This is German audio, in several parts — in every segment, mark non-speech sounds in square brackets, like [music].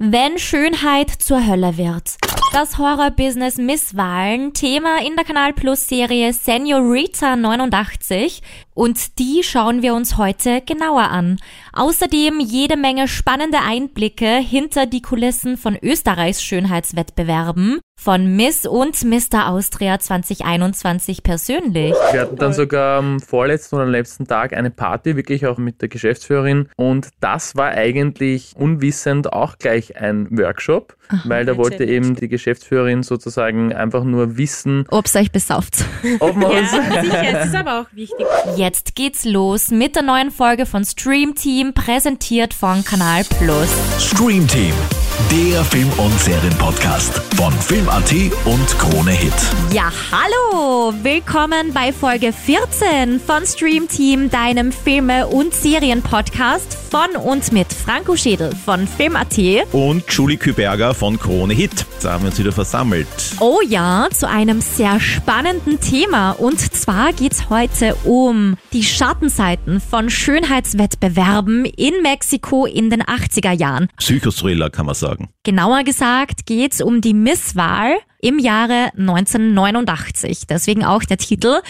Wenn Schönheit zur Hölle wird. Das Horror-Business Misswahlen, Thema in der Kanal Plus Serie Senorita 89 und die schauen wir uns heute genauer an. Außerdem jede Menge spannende Einblicke hinter die Kulissen von Österreichs Schönheitswettbewerben von Miss und Mr. Austria 2021 persönlich. Wir hatten dann sogar am vorletzten oder letzten Tag eine Party, wirklich auch mit der Geschäftsführerin. Und das war eigentlich unwissend auch gleich ein Workshop, Ach, weil da wollte eben die Geschäftsführerin sozusagen einfach nur wissen, ob es euch besauft. Ob man ja, uns sicher, es ist aber auch wichtig. Jetzt geht's los mit der neuen Folge von Stream Team, präsentiert von Kanal Plus. Stream Team der Film- und Serienpodcast von Film.at und Krone Hit. Ja, hallo! Willkommen bei Folge 14 von Stream Team, deinem Filme- und Serienpodcast von und mit Franco Schädel von Film.at und Julie Küberger von Krone Hit. Da haben wir uns wieder versammelt. Oh ja, zu einem sehr spannenden Thema. Und zwar geht's heute um die Schattenseiten von Schönheitswettbewerben in Mexiko in den 80er Jahren. Psychothriller kann man sagen sagen. Genauer gesagt geht es um die Misswahl im Jahre 1989. Deswegen auch der Titel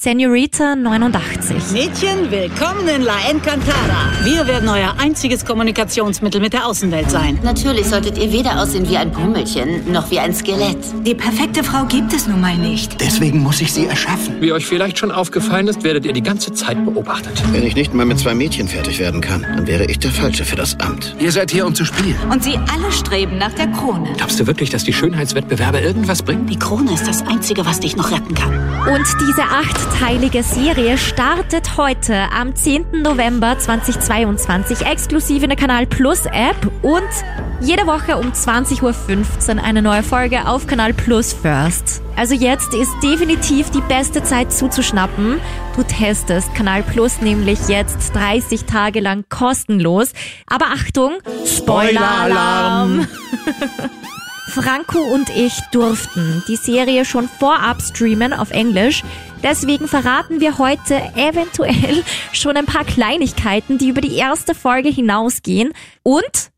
Senorita 89. Mädchen, willkommen in La Encantada. Wir werden euer einziges Kommunikationsmittel mit der Außenwelt sein. Natürlich solltet ihr weder aussehen wie ein Pummelchen, noch wie ein Skelett. Die perfekte Frau gibt es nun mal nicht. Deswegen muss ich sie erschaffen. Wie euch vielleicht schon aufgefallen ist, werdet ihr die ganze Zeit beobachtet. Wenn ich nicht mal mit zwei Mädchen fertig werden kann, dann wäre ich der Falsche für das Amt. Ihr seid hier, um zu spielen. Und sie alle streben nach der Krone. Glaubst du wirklich, dass die Schönheitswettbewerbe irgendwas bringen? Die Krone ist das Einzige, was dich noch retten kann. Und diese acht achtteilige Serie startet heute am 10. November 2022 exklusiv in der Kanal Plus App und jede Woche um 20.15 Uhr eine neue Folge auf Kanal Plus First. Also jetzt ist definitiv die beste Zeit zuzuschnappen. Du testest Kanal Plus nämlich jetzt 30 Tage lang kostenlos. Aber Achtung, Spoiler-Alarm! Franco und ich durften die Serie schon vorab streamen auf Englisch. Deswegen verraten wir heute eventuell [laughs] schon ein paar Kleinigkeiten, die über die erste Folge hinausgehen. Und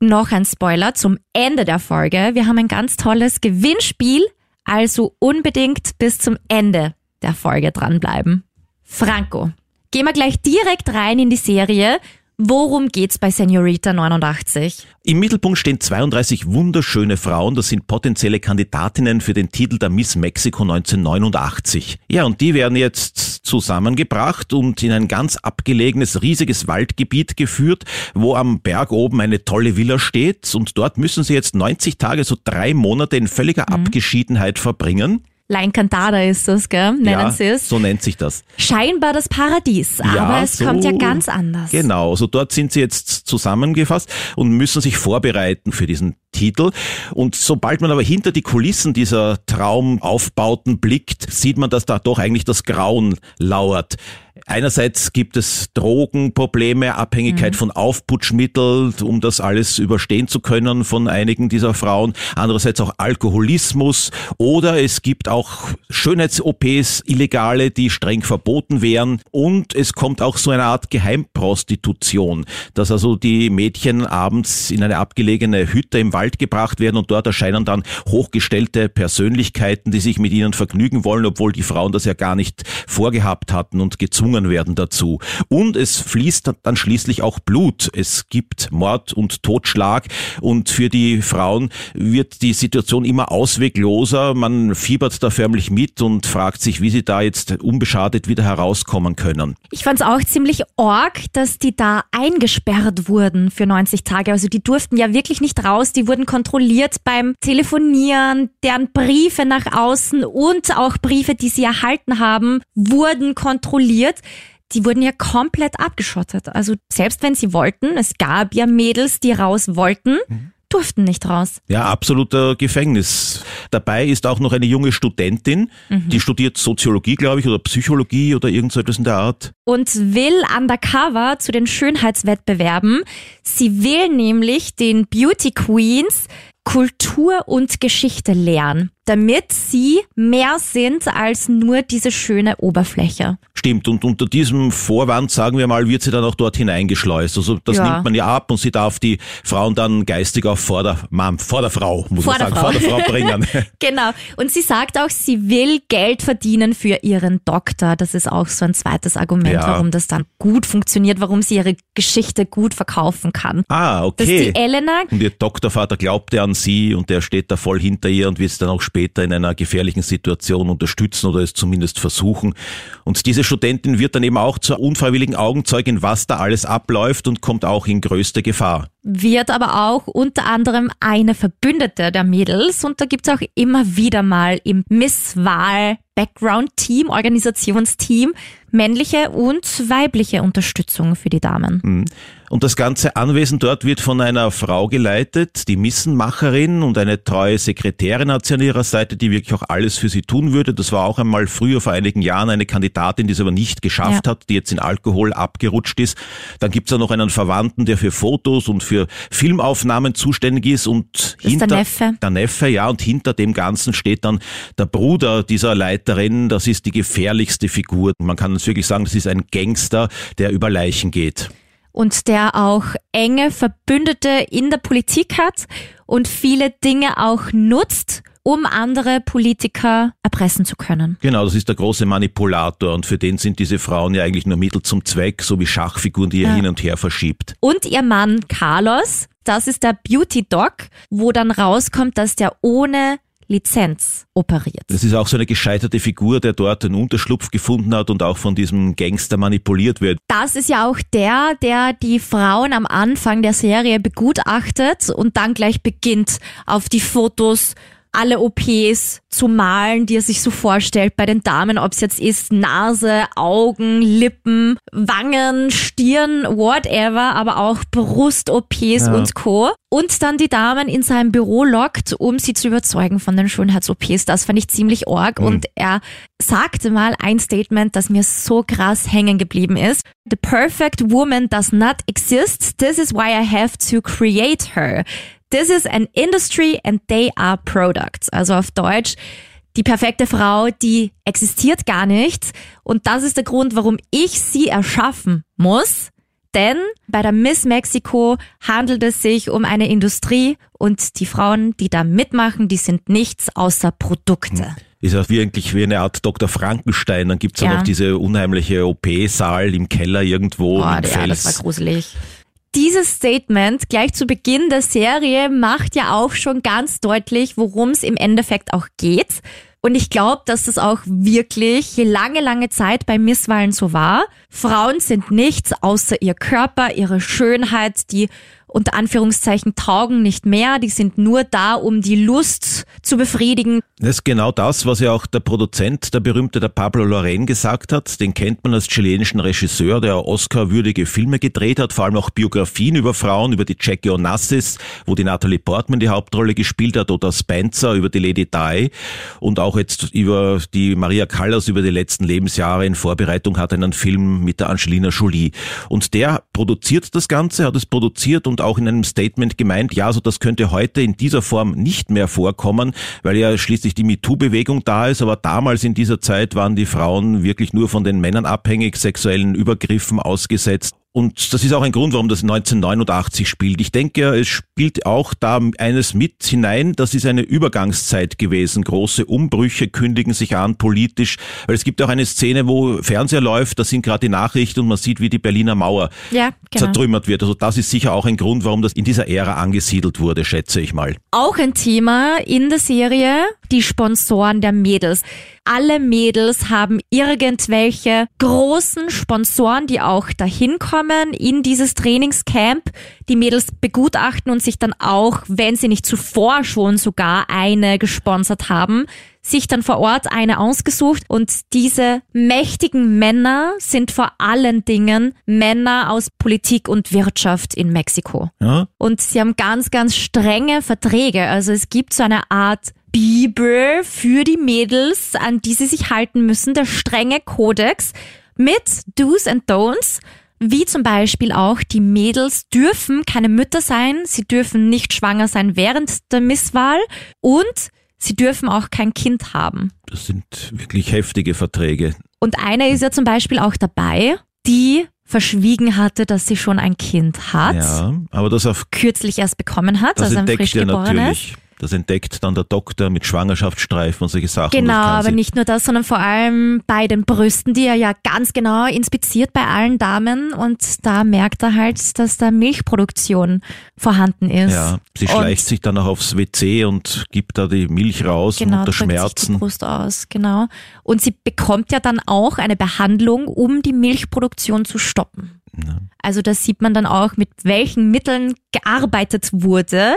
noch ein Spoiler zum Ende der Folge. Wir haben ein ganz tolles Gewinnspiel, also unbedingt bis zum Ende der Folge dranbleiben. Franco, gehen wir gleich direkt rein in die Serie. Worum geht's bei Senorita 89? Im Mittelpunkt stehen 32 wunderschöne Frauen, das sind potenzielle Kandidatinnen für den Titel der Miss Mexico 1989. Ja, und die werden jetzt zusammengebracht und in ein ganz abgelegenes, riesiges Waldgebiet geführt, wo am Berg oben eine tolle Villa steht und dort müssen sie jetzt 90 Tage, so drei Monate in völliger mhm. Abgeschiedenheit verbringen. La Encantada ist das, gell? Nennen ja, sie es. So nennt sich das. Scheinbar das Paradies, ja, aber es so, kommt ja ganz anders. Genau, so dort sind sie jetzt zusammengefasst und müssen sich vorbereiten für diesen Titel. Und sobald man aber hinter die Kulissen dieser Traumaufbauten blickt, sieht man, dass da doch eigentlich das Grauen lauert. Einerseits gibt es Drogenprobleme, Abhängigkeit mhm. von Aufputschmitteln, um das alles überstehen zu können von einigen dieser Frauen. Andererseits auch Alkoholismus oder es gibt auch Schönheits-OPs, illegale, die streng verboten wären. Und es kommt auch so eine Art Geheimprostitution, dass also die Mädchen abends in eine abgelegene Hütte im Wald gebracht werden und dort erscheinen dann hochgestellte Persönlichkeiten, die sich mit ihnen vergnügen wollen, obwohl die Frauen das ja gar nicht vorgehabt hatten und gezwungen werden dazu. Und es fließt dann schließlich auch Blut. Es gibt Mord und Totschlag und für die Frauen wird die Situation immer auswegloser. Man fiebert da förmlich mit und fragt sich, wie sie da jetzt unbeschadet wieder herauskommen können. Ich fand es auch ziemlich org, dass die da eingesperrt wurden für 90 Tage. Also die durften ja wirklich nicht raus. Die wurden kontrolliert beim Telefonieren, deren Briefe nach außen und auch Briefe, die sie erhalten haben, wurden kontrolliert die wurden ja komplett abgeschottet. Also selbst wenn sie wollten, es gab ja Mädels, die raus wollten, mhm. Durften nicht raus. Ja, absoluter Gefängnis. Dabei ist auch noch eine junge Studentin, mhm. die studiert Soziologie, glaube ich, oder Psychologie oder irgend so etwas in der Art. Und will undercover zu den Schönheitswettbewerben. Sie will nämlich den Beauty Queens Kultur und Geschichte lernen. Damit sie mehr sind als nur diese schöne Oberfläche. Stimmt, und unter diesem Vorwand, sagen wir mal, wird sie dann auch dort hineingeschleust. Also das Ja. nimmt man ja ab und sie darf die Frauen dann geistig auf Vorder, Mann, Vorderfrau, muss man sagen, Vorderfrau. Vorderfrau bringen. [laughs] [laughs] Genau. Und sie sagt auch, sie will Geld verdienen für ihren Doktor. Das ist auch so ein zweites Argument, Ja. warum das dann gut funktioniert, warum sie ihre Geschichte gut verkaufen kann. ah, okay. ist die Elena. Und ihr Doktorvater glaubte an sie und der steht da voll hinter ihr und wird es dann auch später in einer gefährlichen Situation unterstützen oder es zumindest versuchen. Und diese Studentin wird dann eben auch zur unfreiwilligen Augenzeugin, was da alles abläuft und kommt auch in größte Gefahr. wird aber auch unter anderem eine Verbündete der Mädels und da gibt's auch immer wieder mal im Misswahl Background-Team, Organisationsteam männliche und weibliche Unterstützung für die Damen. Mhm. Und das ganze Anwesen dort wird von einer Frau geleitet, die Missenmacherin und eine treue Sekretärin hat sie an ihrer Seite, die wirklich auch alles für sie tun würde. Das war auch einmal früher vor einigen Jahren eine Kandidatin, die es aber nicht geschafft Ja. hat, die jetzt in Alkohol abgerutscht ist. Dann gibt's ja noch einen Verwandten, der für Fotos und für Filmaufnahmen zuständig ist und Das ist hinter der Neffe. der Neffe, ja, und hinter dem Ganzen steht dann der Bruder dieser Leiterin. Das ist die gefährlichste Figur. Man kann es wirklich sagen, das ist ein Gangster, der über Leichen geht. Und der auch enge Verbündete in der Politik hat und viele Dinge auch nutzt, um andere Politiker erpressen zu können. Genau, das ist der große Manipulator und für den sind diese Frauen ja eigentlich nur Mittel zum Zweck, so wie Schachfiguren, die er Ja. hin und her verschiebt. Und ihr Mann Carlos, das ist der Beauty Doc, wo dann rauskommt, dass der ohne Lizenz operiert. Das ist auch so eine gescheiterte Figur, der dort einen Unterschlupf gefunden hat und auch von diesem Gangster manipuliert wird. Das ist ja auch der, der die Frauen am Anfang der Serie begutachtet und dann gleich beginnt, auf die Fotos alle OPs zu malen, die er sich so vorstellt bei den Damen, ob es jetzt ist Nase, Augen, Lippen, Wangen, Stirn, whatever, aber auch Brust-OPs Ja. und Co. Und dann die Damen in seinem Büro lockt, um sie zu überzeugen von den Schönheits-OPs. Das fand ich ziemlich arg. Mhm. Und er sagte mal ein Statement, das mir so krass hängen geblieben ist. The perfect woman does not exist. This is why I have to create her. This is an industry and they are products. Also auf Deutsch, die perfekte Frau, die existiert gar nicht. Und das ist der Grund, warum ich sie erschaffen muss. Denn bei der Miss Mexico handelt es sich um eine Industrie und die Frauen, die da mitmachen, die sind nichts außer Produkte. Ist auch wirklich wie eine Art Dr. Frankenstein. Dann gibt's ja Ja. noch diese unheimliche OP-Saal im Keller irgendwo Boah, im ja, Fels. das war gruselig. Dieses Statement gleich zu Beginn der Serie macht ja auch schon ganz deutlich, worum es im Endeffekt auch geht. Und ich glaube, dass das auch wirklich lange, lange Zeit bei Misswahlen so war. Frauen sind nichts außer ihr Körper, ihre Schönheit, die unter Anführungszeichen taugen nicht mehr. Die sind nur da, um die Lust zu befriedigen. Das ist genau das, was ja auch der Produzent, der berühmte der Pablo Loren gesagt hat. Den kennt man als chilenischen Regisseur, der Oscar-würdige Filme gedreht hat, vor allem auch Biografien über Frauen, über die Jackie Onassis, wo die Natalie Portman die Hauptrolle gespielt hat, oder Spencer über die Lady Di und auch jetzt über die Maria Callas über die letzten Lebensjahre in Vorbereitung hat einen Film mit der Angelina Jolie. Und der produziert das Ganze, hat es produziert und auch in einem Statement gemeint, ja, so das könnte heute in dieser Form nicht mehr vorkommen, weil ja schließlich die MeToo-Bewegung da ist, aber damals in dieser Zeit waren die Frauen wirklich nur von den Männern abhängig, sexuellen Übergriffen ausgesetzt. Und das ist auch ein Grund, warum das 1989 spielt. Ich denke, es spielt auch da eines mit hinein. Das ist eine Übergangszeit gewesen. Große Umbrüche kündigen sich an politisch. Weil es gibt auch eine Szene, wo Fernseher läuft, da sind gerade die Nachrichten und man sieht, wie die Berliner Mauer Ja, genau. zertrümmert wird. Also das ist sicher auch ein Grund, warum das in dieser Ära angesiedelt wurde, schätze ich mal. Auch ein Thema in der Serie, die Sponsoren der Mädels. Alle Mädels haben irgendwelche großen Sponsoren, die auch dahin kommen in dieses Trainingscamp. Die Mädels begutachten und sich dann auch, wenn sie nicht zuvor schon sogar eine gesponsert haben, sich dann vor Ort eine ausgesucht und diese mächtigen Männer sind vor allen Dingen Männer aus Politik und Wirtschaft in Mexiko. Ja? Und sie haben ganz, ganz strenge Verträge. Also es gibt so eine Art Bibel für die Mädels, an die sie sich halten müssen, der strenge Kodex mit Do's and Don'ts. Wie zum Beispiel auch, die Mädels dürfen keine Mütter sein, sie dürfen nicht schwanger sein während der Misswahl und sie dürfen auch kein Kind haben. Das sind wirklich heftige Verträge. Und eine ist ja zum Beispiel auch dabei, die verschwiegen hatte, dass sie schon ein Kind hat. Ja, aber das auf kürzlich erst bekommen hat, das also ein frisch geborenes. natürlich. Das entdeckt dann der Doktor mit Schwangerschaftsstreifen und solche Sachen. Genau, aber nicht nur das, sondern vor allem bei den Brüsten, die er ja ganz genau inspiziert bei allen Damen und da merkt er halt, dass da Milchproduktion vorhanden ist. Ja, sie Und schleicht sich dann auch aufs WC und gibt da die Milch raus Genau, unter drückt sich die Schmerzen. Brust aus, genau. Und sie bekommt ja dann auch eine Behandlung, um die Milchproduktion zu stoppen. Also da sieht man dann auch, mit welchen Mitteln gearbeitet wurde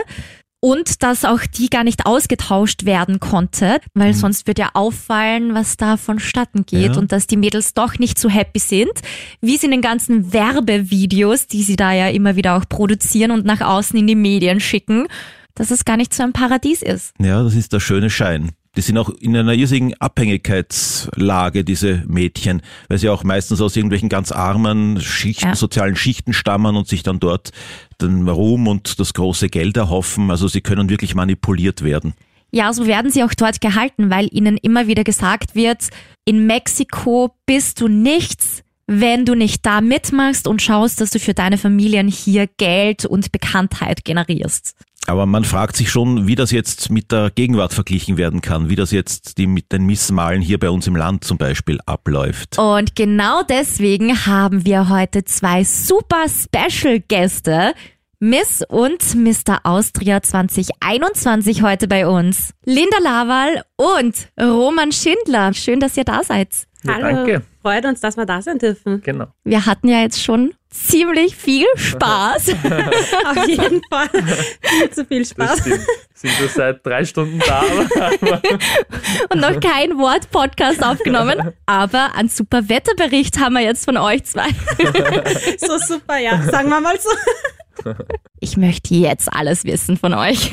und dass auch die gar nicht ausgetauscht werden konnte, weil sonst wird ja auffallen, was da vonstatten geht Ja. und dass die Mädels doch nicht so happy sind, wie sie in den ganzen Werbevideos, die sie da ja immer wieder auch produzieren und nach außen in die Medien schicken, dass es gar nicht so ein Paradies ist. Ja, das ist der schöne Schein. Die sind auch in einer irrsigen Abhängigkeitslage, diese Mädchen, weil sie auch meistens aus irgendwelchen ganz armen Schichten, Ja. sozialen Schichten stammen und sich dann dort den Ruhm und das große Geld erhoffen. Also sie können wirklich manipuliert werden. Ja, so werden sie auch dort gehalten, weil ihnen immer wieder gesagt wird, in Mexiko bist du nichts, wenn du nicht da mitmachst und schaust, dass du für deine Familien hier Geld und Bekanntheit generierst. Aber man fragt sich schon, wie das jetzt mit der Gegenwart verglichen werden kann, wie das jetzt die mit den Missmalen hier bei uns im Land zum Beispiel abläuft. Und genau deswegen haben wir heute zwei super Special-Gäste. Miss und Mr. Austria 2021 heute bei uns. Linda Lawal und Roman Schindler. Schön, dass ihr da seid. Ja, Hallo, danke. freut uns, dass wir da sein dürfen. Genau. Wir hatten ja jetzt schon ziemlich viel Spaß. [laughs] Auf jeden Fall. Viel zu viel Spaß. Sind wir seit drei Stunden da, aber und noch kein Wort Podcast aufgenommen. Aber einen super Wetterbericht haben wir jetzt von euch zwei. So super, ja. Sagen wir mal so. Ich möchte jetzt alles wissen von euch.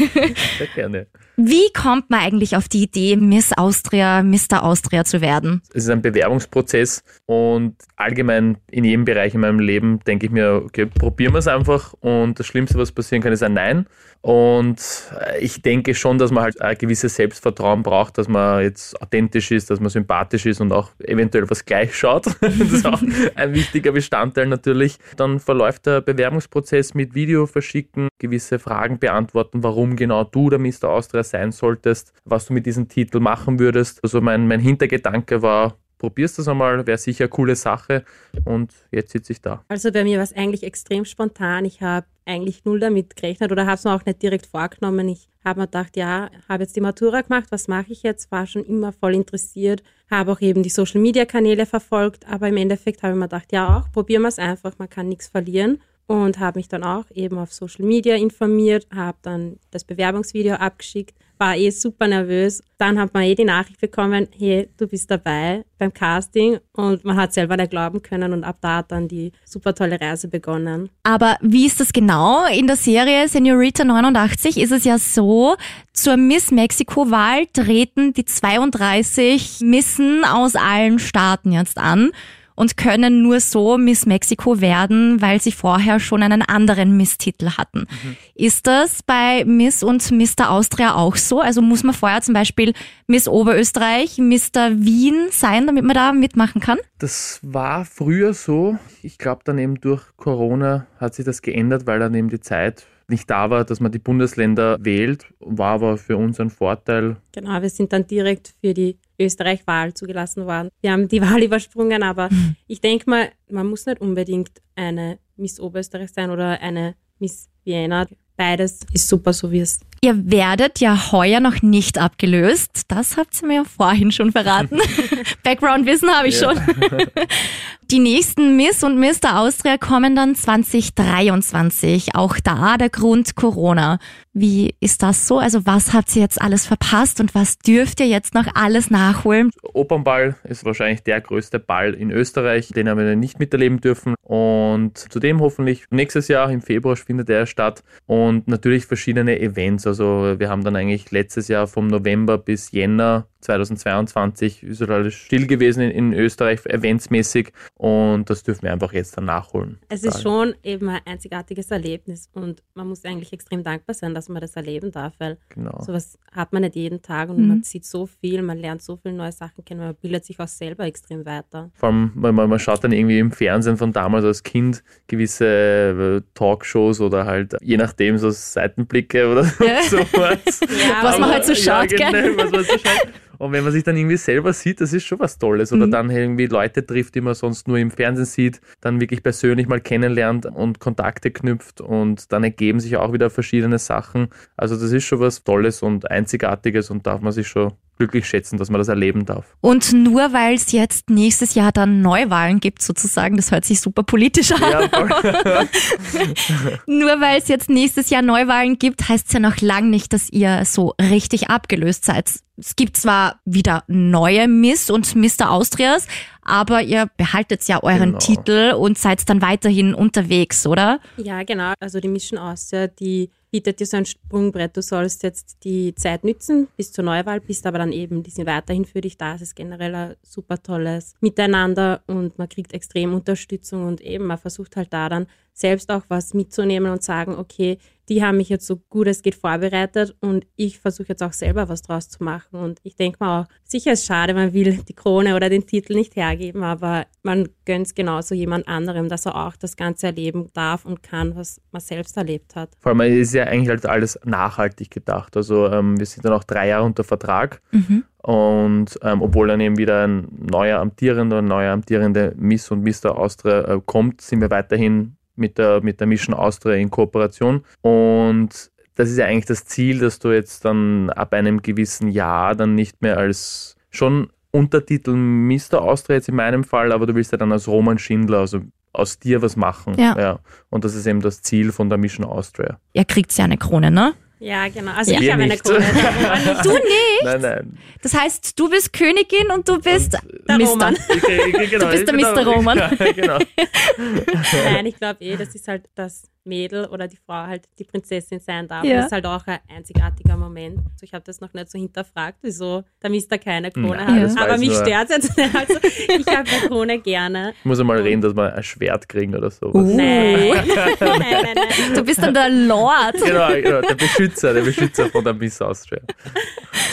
sehr gerne. Wie kommt man eigentlich auf die Idee, Miss Austria, Mr. Austria zu werden? Es ist ein Bewerbungsprozess und allgemein in jedem Bereich in meinem Leben denke ich mir, okay, probieren wir es einfach und das Schlimmste, was passieren kann, ist ein Nein. Und äh, ich denke schon, dass man halt ein gewisses Selbstvertrauen braucht, dass man jetzt authentisch ist, dass man sympathisch ist und auch eventuell was gleich schaut. [laughs] Das ist auch ein wichtiger Bestandteil natürlich. Dann verläuft der Bewerbungsprozess mit Video verschicken, gewisse Fragen beantworten, warum genau du der Mr. Austria sein solltest, was du mit diesem Titel machen würdest. Also mein, mein Hintergedanke war, probierst das einmal, wäre sicher eine coole Sache und jetzt sitze ich da. Also bei mir war es eigentlich extrem spontan. Ich habe eigentlich null damit gerechnet oder habe es mir auch nicht direkt vorgenommen. Ich habe mir gedacht, ja, habe jetzt die Matura gemacht, was mache ich jetzt? War schon immer voll interessiert, habe auch eben die Social-Media-Kanäle verfolgt, aber im Endeffekt habe ich mir gedacht, ja auch, probieren wir es einfach, man kann nichts verlieren und habe mich dann auch eben auf Social Media informiert, habe dann das Bewerbungsvideo abgeschickt, war eh super nervös. Dann hat man eh die Nachricht bekommen, hey, du bist dabei beim Casting und man hat selber nicht glauben können und ab da hat dann die super tolle Reise begonnen. Aber wie ist das genau? In der Serie Senorita 89 ist es ja so, zur Miss Mexiko-Wahl treten die 32 Missen aus allen Staaten jetzt an und können nur so Miss Mexiko werden, weil sie vorher schon einen anderen Miss-Titel hatten. Ist das bei Miss und Mr. Austria auch so? Also muss man vorher zum Beispiel Miss Oberösterreich, Mr. Wien sein, damit man da mitmachen kann? Das war früher so. Ich glaube, dann eben durch Corona hat sich das geändert, weil dann eben die Zeit nicht da war, dass man die Bundesländer wählt, war aber für uns ein Vorteil. Genau, wir sind dann direkt für die Österreich-Wahl zugelassen worden. Wir haben die [laughs] Wahl übersprungen, aber ich denke mal, man muss nicht unbedingt eine Miss Oberösterreich sein oder eine Miss Vienna. Beides ist super, so wie es Ihr werdet ja heuer noch nicht abgelöst. Das habt ihr mir ja vorhin schon verraten. [laughs] Background-Wissen habe ich Ja. schon. [laughs] Die nächsten Miss und Mr. Austria kommen dann 2023. Auch da der Grund Corona. Wie ist das so? Also was habt ihr jetzt alles verpasst und was dürft ihr jetzt noch alles nachholen? Opernball ist wahrscheinlich der größte Ball in Österreich, den haben wir nicht miterleben dürfen. Und zudem hoffentlich nächstes Jahr im Februar findet er statt. Und natürlich verschiedene Events. Also wir haben dann eigentlich letztes Jahr vom November bis Jänner 2022 ist halt alles still gewesen in, in Österreich, eventsmäßig. Und das dürfen wir einfach jetzt dann nachholen. Es ist schon eben ein einzigartiges Erlebnis und man muss eigentlich extrem dankbar sein, dass man das erleben darf, weil Genau. sowas hat man nicht jeden Tag und Mhm. man sieht so viel, man lernt so viele neue Sachen kennen, man bildet sich auch selber extrem weiter. Vor allem, weil man, man schaut dann irgendwie im Fernsehen von damals als Kind gewisse äh, Talkshows oder halt je nachdem so Seitenblicke oder Ja. [laughs] sowas. Ja, Was man halt so schaut, ja, gell? genau, was man so schaut. Und wenn man sich dann irgendwie selber sieht, das ist schon was Tolles. Oder Mhm. dann irgendwie Leute trifft, die man sonst nur im Fernsehen sieht, dann wirklich persönlich mal kennenlernt und Kontakte knüpft und dann ergeben sich auch wieder verschiedene Sachen. Also das ist schon was Tolles und Einzigartiges und darf man sich schon glücklich schätzen, dass man das erleben darf. Und nur weil es jetzt nächstes Jahr dann Neuwahlen gibt, sozusagen, das hört sich super politisch an. Ja, voll. [laughs] Nur weil es jetzt nächstes Jahr Neuwahlen gibt, heißt es ja noch lang nicht, dass ihr so richtig abgelöst seid. Es gibt zwar wieder neue Miss und Mr. Austrias, aber ihr behaltet ja euren Genau. Titel und seid dann weiterhin unterwegs, oder? Ja, genau. Also die Mission Austria, die bietet dir so ein Sprungbrett. Du sollst jetzt die Zeit nützen bis zur Neuwahl, bist aber dann eben, die sind weiterhin für dich da. Es ist generell ein super tolles Miteinander und man kriegt extrem Unterstützung und eben, man versucht halt da dann selbst auch was mitzunehmen und sagen, okay, die haben mich jetzt so gut es geht vorbereitet und ich versuche jetzt auch selber was draus zu machen. Und ich denke mal auch, sicher ist schade, man will die Krone oder den Titel nicht hergeben, aber man gönnt es genauso jemand anderem, dass er auch das Ganze erleben darf und kann, was man selbst erlebt hat. Vor allem ist ja eigentlich halt alles nachhaltig gedacht. Also ähm, wir sind dann auch drei Jahre unter Vertrag und ähm, obwohl dann eben wieder ein neuer amtierender, ein neuer amtierende Miss und Mr. Austria äh, kommt, sind wir weiterhin mit der, mit der Mission Austria in Kooperation und das ist ja eigentlich das Ziel, dass du jetzt dann ab einem gewissen Jahr dann nicht mehr als schon Untertitel Mr. Austria jetzt in meinem Fall, aber du willst ja dann als Roman Schindler, also aus dir was machen. Ja. Und das ist eben das Ziel von der Mission Austria. Ihr kriegt ja eine Krone, ne? Ja, genau. Also Ja. ich habe eine. Krone. [laughs] Du nicht? Nein, nein. Das heißt, du bist Königin und du bist der Mr. Roman. [laughs] Ich, ich, ich, genau, Du bist der bin Mr. Roman. [laughs] Ja, genau. Nein, ich glaube eh, das ist halt das Mädel oder die Frau halt die Prinzessin sein darf. Ja. Das ist halt auch ein einzigartiger Moment. Also ich habe das noch nicht so hinterfragt, wieso der Mister keine Krone Nein, hat. das Aber mich stört jetzt. nicht. Also ich habe eine Krone gerne. Ich muss einmal reden, dass wir ein Schwert kriegen oder sowas. Uh. [laughs] Nein. nein, nein, nein. Du bist dann der Lord. Genau, genau, der Beschützer, der Beschützer von der Miss Austria.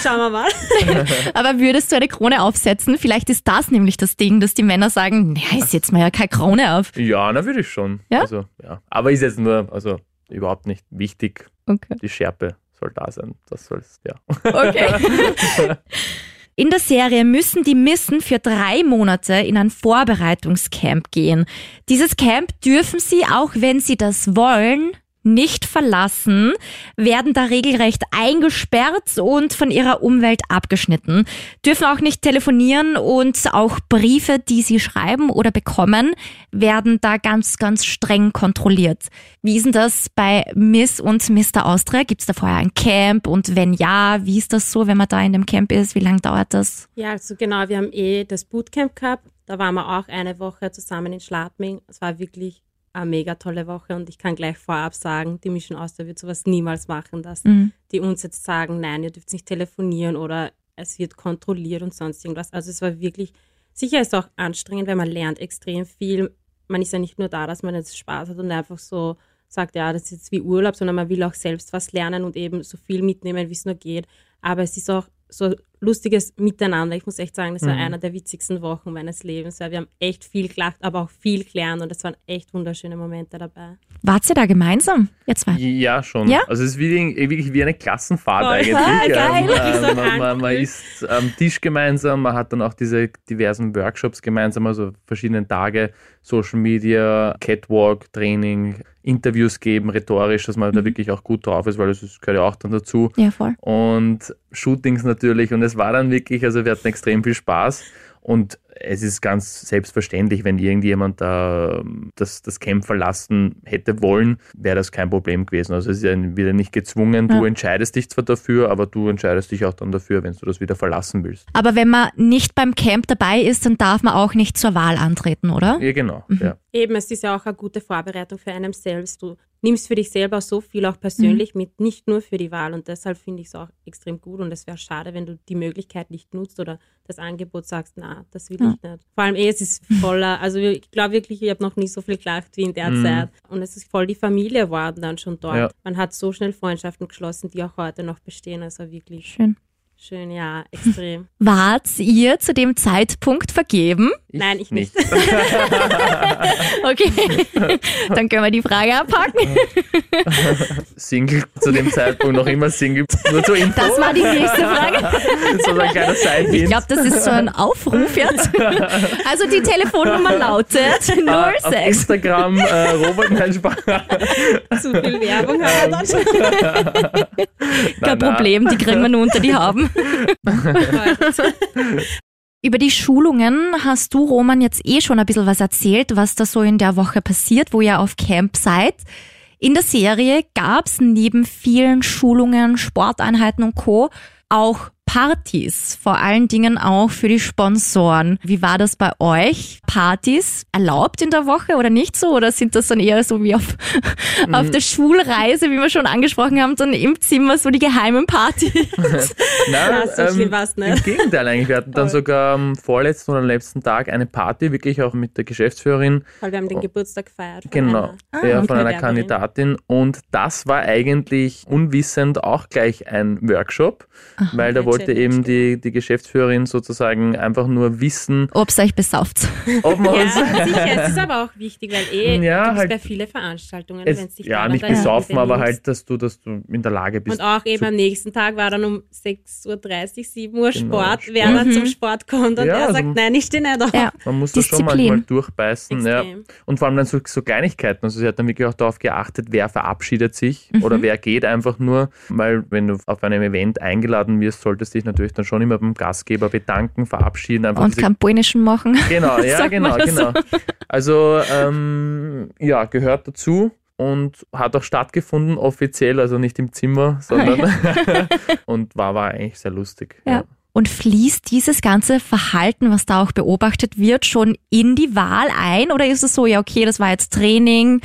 Schauen wir mal. [laughs] Aber würdest du eine Krone aufsetzen? Vielleicht ist das nämlich das Ding, dass die Männer sagen, naja, ich setze mir ja keine Krone auf. Ja, na würde ich schon. Ja? Also, ja. Aber ist jetzt nur, also überhaupt nicht wichtig. Okay. Die Schärpe soll da sein. Das soll's, ja. Okay. [laughs] In der Serie müssen die Missen für drei Monate in ein Vorbereitungscamp gehen. Dieses Camp dürfen sie, auch wenn sie das wollen, nicht verlassen, werden da regelrecht eingesperrt und von ihrer Umwelt abgeschnitten, dürfen auch nicht telefonieren und auch Briefe, die sie schreiben oder bekommen, werden da ganz, ganz streng kontrolliert. Wie ist denn das bei Miss und Mr. Austria? Gibt es da vorher ein Camp und wenn ja, wie ist das so, wenn man da in dem Camp ist? Wie lange dauert das? Ja, also genau, wir haben eh das Bootcamp gehabt. Da waren wir auch eine Woche zusammen in Schladming. Es war wirklich eine mega tolle Woche und ich kann gleich vorab sagen, die Mission Austria wird sowas niemals machen, dass Mhm. die uns jetzt sagen, nein, ihr dürft nicht telefonieren oder es wird kontrolliert und sonst irgendwas. Also es war wirklich, sicher ist auch anstrengend, weil man lernt extrem viel. Man ist ja nicht nur da, dass man jetzt Spaß hat und einfach so sagt, ja, das ist jetzt wie Urlaub, sondern man will auch selbst was lernen und eben so viel mitnehmen, wie es nur geht. Aber es ist auch so lustiges Miteinander. Ich muss echt sagen, das war Mhm. einer der witzigsten Wochen meines Lebens, weil wir haben echt viel gelacht, aber auch viel gelernt und es waren echt wunderschöne Momente dabei. Wart ihr da gemeinsam, ihr zwei? Ja, schon. Ja? Also es ist wie, wirklich wie eine Klassenfahrt Voll. eigentlich. [laughs] Ah, geil. Ähm, so äh, man, man, man isst am Tisch gemeinsam, man hat dann auch diese diversen Workshops gemeinsam, also verschiedene Tage, Social Media, Catwalk, Training, Interviews geben, rhetorisch, dass man da wirklich auch gut drauf ist, weil das ist- gehört ja auch dann dazu. Ja, voll. und Shootings natürlich. Und es war dann wirklich, also wir hatten extrem viel Spaß. Und es ist ganz selbstverständlich, wenn irgendjemand da ähm, das, das Camp verlassen hätte wollen, wäre das kein Problem gewesen. Also es ist ja wieder nicht gezwungen. Du Ja. entscheidest dich zwar dafür, aber du entscheidest dich auch dann dafür, wenn du das wieder verlassen willst. Aber wenn man nicht beim Camp dabei ist, dann darf man auch nicht zur Wahl antreten, oder? Ja, genau. Mhm. Ja. Eben, es ist ja auch eine gute Vorbereitung für einen selbst. Du nimmst für dich selber so viel auch persönlich mhm. mit, nicht nur für die Wahl. Und deshalb finde ich es auch extrem gut. Und es wäre schade, wenn du die Möglichkeit nicht nutzt oder das Angebot sagst, na, das will ja. ich nicht. Vor allem eh, es ist voller, [laughs] also ich glaube wirklich, ich habe noch nie so viel gelacht wie in der mhm. Zeit. Und es ist voll die Familie geworden dann schon dort. Ja. Man hat so schnell Freundschaften geschlossen, die auch heute noch bestehen. Also wirklich schön. Schön, ja, extrem. [laughs] Wart ihr zu dem Zeitpunkt vergeben? Ich Nein, ich nicht. nicht. [laughs] okay, dann können wir die Frage abhaken. [laughs] Single zu dem Zeitpunkt noch immer Single. Nur zur Info. Das war die nächste Frage. so ein kleiner Side Ich glaube, das ist so ein Aufruf jetzt. Also die Telefonnummer lautet 06. Uh, auf Instagram äh, Robert Menschbach. Zu viel Werbung haben wir dort. Kein Problem, die kriegen wir nur unter die Hauben. [laughs] Über die Schulungen hast du, Roman, jetzt eh schon ein bisschen was erzählt, was da so in der Woche passiert, wo ihr auf Camp seid. In der Serie gab es neben vielen Schulungen, Sporteinheiten und Co. auch Partys, vor allen Dingen auch für die Sponsoren. Wie war das bei euch? Partys erlaubt in der Woche oder nicht so? Oder sind das dann eher so wie auf, [laughs] mhm. auf der Schulreise, wie wir schon angesprochen haben, dann im Zimmer so die geheimen Partys? [laughs] Nein, ja, so ähm, was, ne? Im Gegenteil eigentlich. Wir hatten dann sogar am vorletzten oder letzten Tag eine Party, wirklich auch mit der Geschäftsführerin. Weil wir haben den Geburtstag gefeiert. Genau, einer, ja, ah, von einer Kandidatin. Und das war eigentlich unwissend auch gleich ein Workshop, Ach, weil da wollte eben die, die Geschäftsführerin sozusagen einfach nur wissen, ob es euch besauft. [laughs] Ob man ja, sicher. Es ist aber auch wichtig, weil eh [laughs] ja, gibt halt, ja viele Veranstaltungen. Es, ja, nicht besaufen, aber halt, dass du, dass du in der Lage bist. Und auch eben am nächsten Tag war dann um 6.30 Uhr, 7 Uhr genau, Sport. Sport. Wer dann mhm. zum Sport kommt und ja, er sagt, also, nein, ich stehe nicht auf. Ja. Man muss das schon manchmal durchbeißen. Ja. Und vor allem dann so, so, Kleinigkeiten. Also sie hat dann wirklich auch darauf geachtet, wer verabschiedet sich mhm. oder wer geht einfach nur. Weil wenn du auf einem Event eingeladen wirst, solltest du dich natürlich dann schon immer beim Gastgeber bedanken, verabschieden. Einfach und kein polnischen machen. [laughs] Genau, [laughs] ja, genau, genau. Also ähm, ja, gehört dazu und hat auch stattgefunden, offiziell, also nicht im Zimmer, sondern [laughs] und war, war eigentlich sehr lustig. Ja. ja. Und fließt dieses ganze Verhalten, was da auch beobachtet wird, schon in die Wahl ein? Oder ist es so, ja, okay, das war jetzt Training,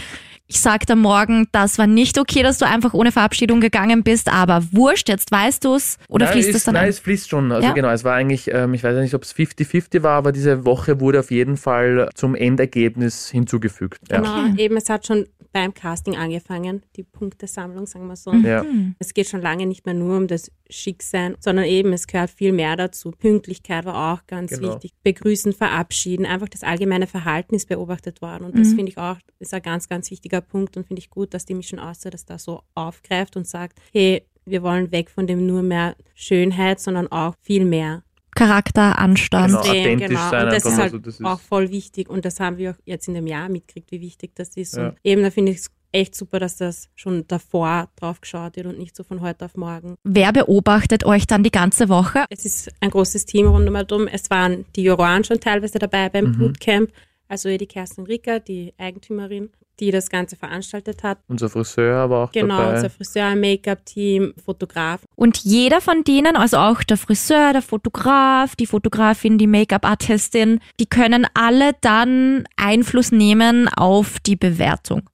ich sagte morgen, das war nicht okay, dass du einfach ohne Verabschiedung gegangen bist, aber wurscht, jetzt weißt du es oder nein, fließt es dann Nein, ein? es fließt schon. Also ja? genau, es war eigentlich, ähm, ich weiß nicht, ob es 50-50 war, aber diese Woche wurde auf jeden Fall zum Endergebnis hinzugefügt. Ja. Genau, eben, es hat schon beim Casting angefangen, die Punktesammlung, sagen wir so. Ja. Es geht schon lange nicht mehr nur um das Schicksein, sondern eben, es gehört viel mehr dazu. Pünktlichkeit war auch ganz genau. wichtig. Begrüßen, verabschieden, einfach das allgemeine Verhalten ist beobachtet worden. Und mhm. das finde ich auch, ist ein ganz, ganz wichtiger Punkt und finde ich gut, dass die Mission Außer das da so aufgreift und sagt, hey, wir wollen weg von dem nur mehr Schönheit, sondern auch viel mehr. Charakter, Anstand. Genau, authentisch genau. sein. Und das ist halt also, das auch voll wichtig und das haben wir auch jetzt in dem Jahr mitgekriegt, wie wichtig das ist. Ja. Und eben, da finde ich es echt super, dass das schon davor drauf geschaut wird und nicht so von heute auf morgen. Wer beobachtet euch dann die ganze Woche? Es ist ein großes Team rund um. Es waren die Juroren schon teilweise dabei beim mhm. Bootcamp. Also die Kerstin Ricker, die Eigentümerin, die das Ganze veranstaltet hat. Unser Friseur war auch genau, dabei. Genau, unser Friseur, Make-up-Team, Fotograf. Und jeder von denen, also auch der Friseur, der Fotograf, die Fotografin, die Make-up-Artistin, die können alle dann Einfluss nehmen auf die Bewertung.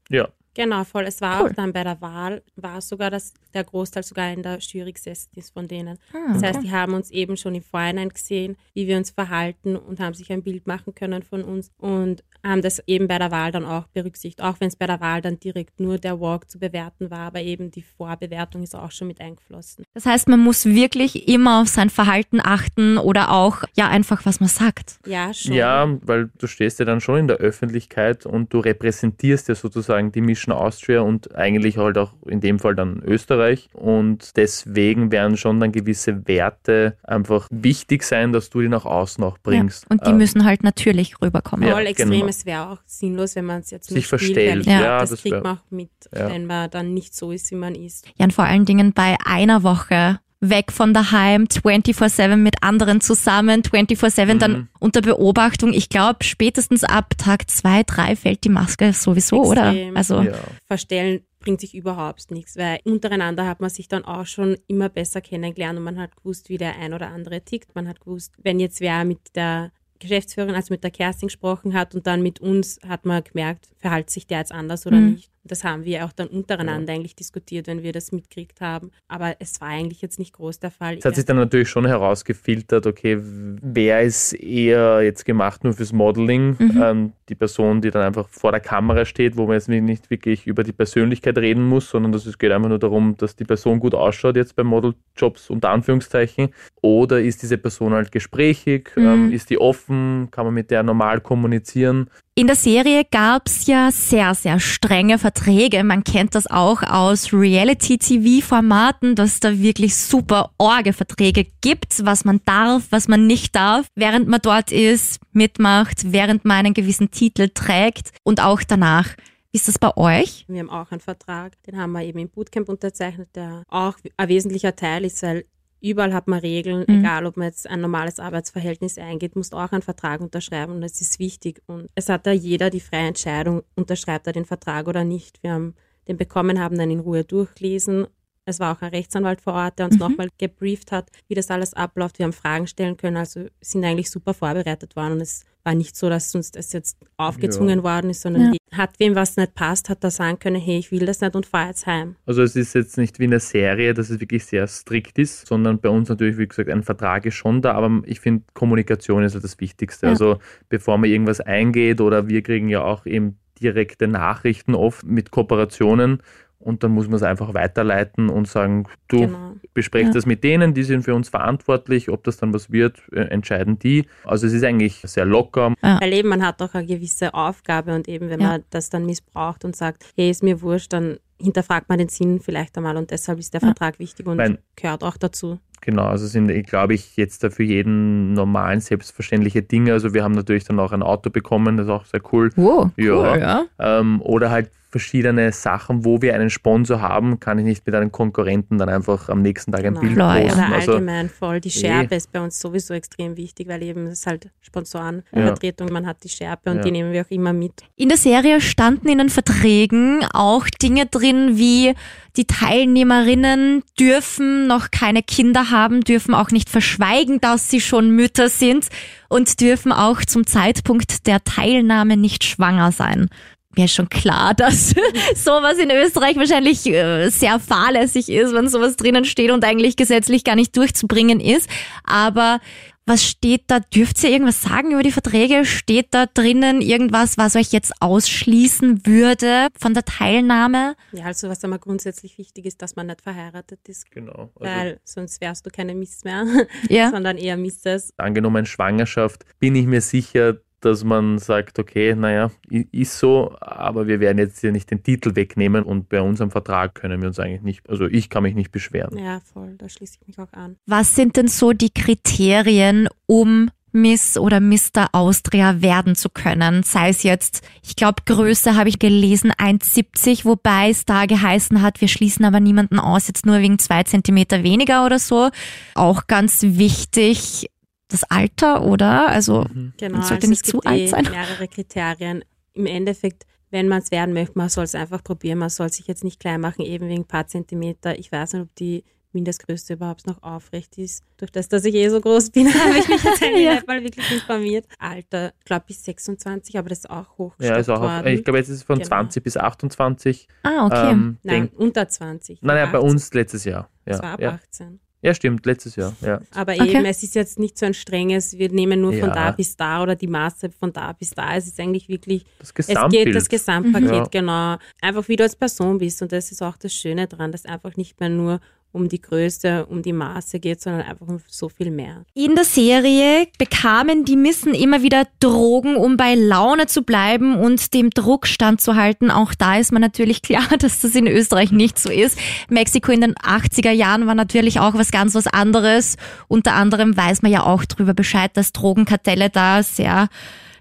Genau, voll. Es war cool. auch dann bei der Wahl, war es sogar, dass der Großteil sogar in der Jury gesessen ist von denen. Ah, das heißt, die haben uns eben schon im Vorhinein gesehen, wie wir uns verhalten und haben sich ein Bild machen können von uns und haben das eben bei der Wahl dann auch berücksichtigt, auch wenn es bei der Wahl dann direkt nur der Walk zu bewerten war, aber eben die Vorbewertung ist auch schon mit eingeflossen. Das heißt, man muss wirklich immer auf sein Verhalten achten oder auch ja einfach, was man sagt. Ja, schon. Ja, weil du stehst ja dann schon in der Öffentlichkeit und du repräsentierst ja sozusagen die Mission Austria und eigentlich halt auch in dem Fall dann Österreich und deswegen werden schon dann gewisse Werte einfach wichtig sein, dass du die nach außen auch bringst. Ja, und die ähm, müssen halt natürlich rüberkommen. Voll ja, extrem genau es wäre auch sinnlos, wenn man es jetzt sich verstellt. Ja. ja, das, das kriegt man auch mit, ja. wenn man dann nicht so ist, wie man ist. Ja, und vor allen Dingen bei einer Woche weg von daheim, 24-7 mit anderen zusammen, 24-7 mhm. dann unter Beobachtung. Ich glaube, spätestens ab Tag zwei, drei fällt die Maske sowieso, Extrem. oder? Also ja. Verstellen bringt sich überhaupt nichts, weil untereinander hat man sich dann auch schon immer besser kennengelernt und man hat gewusst, wie der ein oder andere tickt. Man hat gewusst, wenn jetzt wer mit der Geschäftsführerin, also mit der Kerstin gesprochen hat und dann mit uns hat man gemerkt, verhält sich der jetzt anders oder mhm. nicht. Das haben wir auch dann untereinander ja. eigentlich diskutiert, wenn wir das mitgekriegt haben. Aber es war eigentlich jetzt nicht groß der Fall. Es hat sich dann natürlich schon herausgefiltert, okay, wer ist eher jetzt gemacht nur fürs Modeling? Mhm. Ähm, die Person, die dann einfach vor der Kamera steht, wo man jetzt nicht wirklich über die Persönlichkeit reden muss, sondern dass es geht einfach nur darum, dass die Person gut ausschaut jetzt bei Modeljobs unter Anführungszeichen. Oder ist diese Person halt gesprächig? Mhm. Ähm, ist die offen? Kann man mit der normal kommunizieren? In der Serie gab es ja sehr, sehr strenge Verträge. Man kennt das auch aus Reality-TV-Formaten, dass da wirklich super Orge-Verträge gibt, was man darf, was man nicht darf, während man dort ist, mitmacht, während man einen gewissen Titel trägt und auch danach. Wie ist das bei euch? Wir haben auch einen Vertrag, den haben wir eben im Bootcamp unterzeichnet, der auch ein wesentlicher Teil ist, weil Überall hat man Regeln, mhm. egal ob man jetzt ein normales Arbeitsverhältnis eingeht, muss auch einen Vertrag unterschreiben und das ist wichtig. Und es hat da jeder die freie Entscheidung, unterschreibt er den Vertrag oder nicht. Wir haben den bekommen, haben dann in Ruhe durchlesen es war auch ein Rechtsanwalt vor Ort, der uns mhm. nochmal gebrieft hat, wie das alles abläuft. Wir haben Fragen stellen können, also sind eigentlich super vorbereitet worden und es war nicht so, dass uns das jetzt aufgezwungen ja. worden ist, sondern ja. hat wem was nicht passt, hat da sagen können, hey, ich will das nicht und fahr jetzt heim. Also es ist jetzt nicht wie eine Serie, dass es wirklich sehr strikt ist, sondern bei uns natürlich, wie gesagt, ein Vertrag ist schon da, aber ich finde, Kommunikation ist halt das Wichtigste. Ja. Also bevor man irgendwas eingeht oder wir kriegen ja auch eben direkte Nachrichten oft mit Kooperationen und dann muss man es einfach weiterleiten und sagen, du genau. besprechst ja. das mit denen, die sind für uns verantwortlich, ob das dann was wird, äh, entscheiden die. Also es ist eigentlich sehr locker. Ja. Weil eben man hat auch eine gewisse Aufgabe und eben wenn ja. man das dann missbraucht und sagt, hey, ist mir wurscht, dann hinterfragt man den Sinn vielleicht einmal und deshalb ist der Vertrag wichtig und mein, gehört auch dazu. Genau, also sind, glaube ich, jetzt für jeden normalen selbstverständliche Dinge. Also wir haben natürlich dann auch ein Auto bekommen, das ist auch sehr cool. Wow, ja. Cool, ja. Ähm, oder halt verschiedene Sachen, wo wir einen Sponsor haben, kann ich nicht mit einem Konkurrenten dann einfach am nächsten Tag genau. ein Bild posten. Oder also, allgemein voll. Die Schärpe nee. ist bei uns sowieso extrem wichtig, weil eben es halt Sponsorenvertretung, ja. man hat die Schärpe und ja. die nehmen wir auch immer mit. In der Serie standen in den Verträgen auch Dinge drin wie die Teilnehmerinnen dürfen noch keine Kinder haben, dürfen auch nicht verschweigen, dass sie schon Mütter sind und dürfen auch zum Zeitpunkt der Teilnahme nicht schwanger sein mir ist schon klar, [laughs] dass sowas in Österreich wahrscheinlich äh, sehr fahrlässig ist, wenn sowas drinnen steht und eigentlich gesetzlich gar nicht durchzubringen ist. Aber was steht da? Dürft ihr irgendwas sagen über die Verträge? Steht da drinnen irgendwas, was euch jetzt ausschließen würde von der Teilnahme? Ja, also was einmal grundsätzlich wichtig ist, dass man nicht verheiratet ist. Genau. Also weil sonst wärst du keine Miss mehr, ja. [laughs] sondern eher Misses. Angenommen Schwangerschaft, bin ich mir sicher, dass man sagt, okay, naja, ist so, aber wir werden jetzt hier nicht den Titel wegnehmen und bei unserem Vertrag können wir uns eigentlich nicht, also ich kann mich nicht beschweren. Ja, voll, da schließe ich mich auch an. Was sind denn so die Kriterien, um Miss oder Mr. Austria werden zu können. Sei es jetzt, ich glaube, Größe habe ich gelesen, 1,70, wobei es da geheißen hat, wir schließen aber niemanden aus, jetzt nur wegen zwei Zentimeter weniger oder so. Auch ganz wichtig, das Alter, oder? Also mhm. genau, man sollte also nicht zu alt eh sein. mehrere Kriterien. Im Endeffekt, wenn man es werden möchte, man soll es einfach probieren. Man soll sich jetzt nicht klein machen, eben wegen ein paar Zentimeter. Ich weiß nicht, ob die Mindestgröße überhaupt noch aufrecht ist. Durch das, dass ich eh so groß bin, [laughs] habe ich mich jetzt [laughs] ja. mal wirklich informiert. Alter, ich glaube bis 26, aber das ist auch hoch. Ja, ist auch auf, ich glaube, jetzt ist es von genau. 20 bis 28. Ah, okay. Ähm, Nein, denk, unter 20. Nein, ja, bei uns letztes Jahr. Ja. Das war ab ja. 18. Ja, stimmt, letztes Jahr. Ja. Aber okay. eben, es ist jetzt nicht so ein strenges, wir nehmen nur von ja. da bis da oder die Maße von da bis da. Es ist eigentlich wirklich, das Gesamtbild. es geht das Gesamtpaket, mhm. genau. Einfach wie du als Person bist. Und das ist auch das Schöne daran, dass einfach nicht mehr nur um die Größe, um die Maße geht, sondern einfach um so viel mehr. In der Serie bekamen die Missen immer wieder Drogen, um bei Laune zu bleiben und dem Druck standzuhalten. Auch da ist man natürlich [laughs] klar, dass das in Österreich nicht so ist. Mexiko in den 80er Jahren war natürlich auch was ganz was anderes. Unter anderem weiß man ja auch darüber Bescheid, dass Drogenkartelle da sehr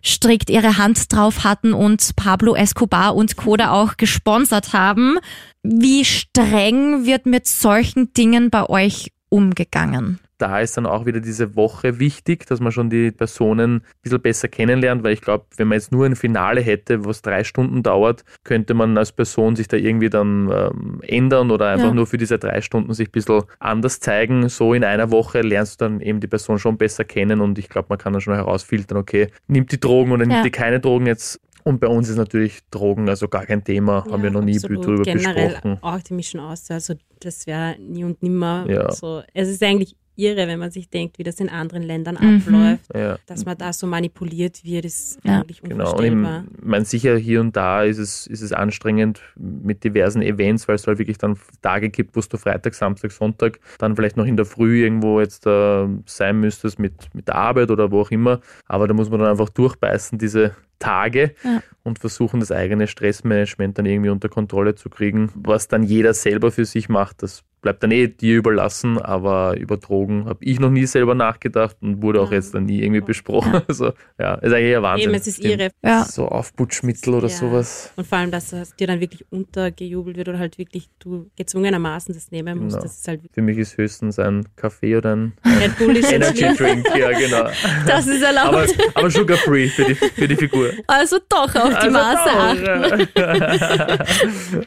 strikt ihre Hand drauf hatten und Pablo Escobar und Koda auch gesponsert haben. Wie streng wird mit solchen Dingen bei euch umgegangen? Da ist dann auch wieder diese Woche wichtig, dass man schon die Personen ein bisschen besser kennenlernt, weil ich glaube, wenn man jetzt nur ein Finale hätte, was drei Stunden dauert, könnte man als Person sich da irgendwie dann ähm, ändern oder einfach ja. nur für diese drei Stunden sich ein bisschen anders zeigen. So in einer Woche lernst du dann eben die Person schon besser kennen und ich glaube, man kann dann schon herausfiltern, okay, nimmt die Drogen oder nimmt ja. die keine Drogen jetzt Und bei uns ist natürlich Drogen also gar kein Thema, haben wir noch nie absolut. drüber Generell besprochen. auch die Mission aus, also das wäre nie und nimmer Ja. so. Es ist eigentlich irre, wenn man sich denkt, wie das in anderen Ländern Mhm. abläuft. Ja. Dass man da so manipuliert wird, ist Ja. eigentlich Genau, und ich unvorstellbar. meine, sicher hier und da ist es, ist es anstrengend mit diversen Events, weil es halt wirklich dann Tage gibt, wo du Freitag, Samstag, Sonntag dann vielleicht noch in der Früh irgendwo jetzt äh, sein müsstest mit, mit der Arbeit oder wo auch immer. Aber da muss man dann einfach durchbeißen, diese Tage Ja. Und versuchen, das eigene Stressmanagement dann irgendwie unter Kontrolle zu kriegen. Was dann jeder selber für sich macht, das bleibt dann eh dir überlassen, aber über Drogen habe ich noch nie selber nachgedacht und wurde auch Ja. jetzt dann nie irgendwie besprochen. [laughs] Also ja, ist eigentlich ein Wahnsinn. Eben, es ist irre. Ja. So Aufputschmittel oder Ja. sowas. Und vor allem, dass es dir dann wirklich untergejubelt wird oder halt wirklich du gezwungenermaßen das nehmen musst. Genau. Das ist halt Für mich ist höchstens ein Kaffee oder ein schon [laughs] Energy. Drink, ja genau. [laughs] Das ist erlaubt. Aber, aber sugar free für die, für die Figur. also doch auf die Also Maße doch, achten.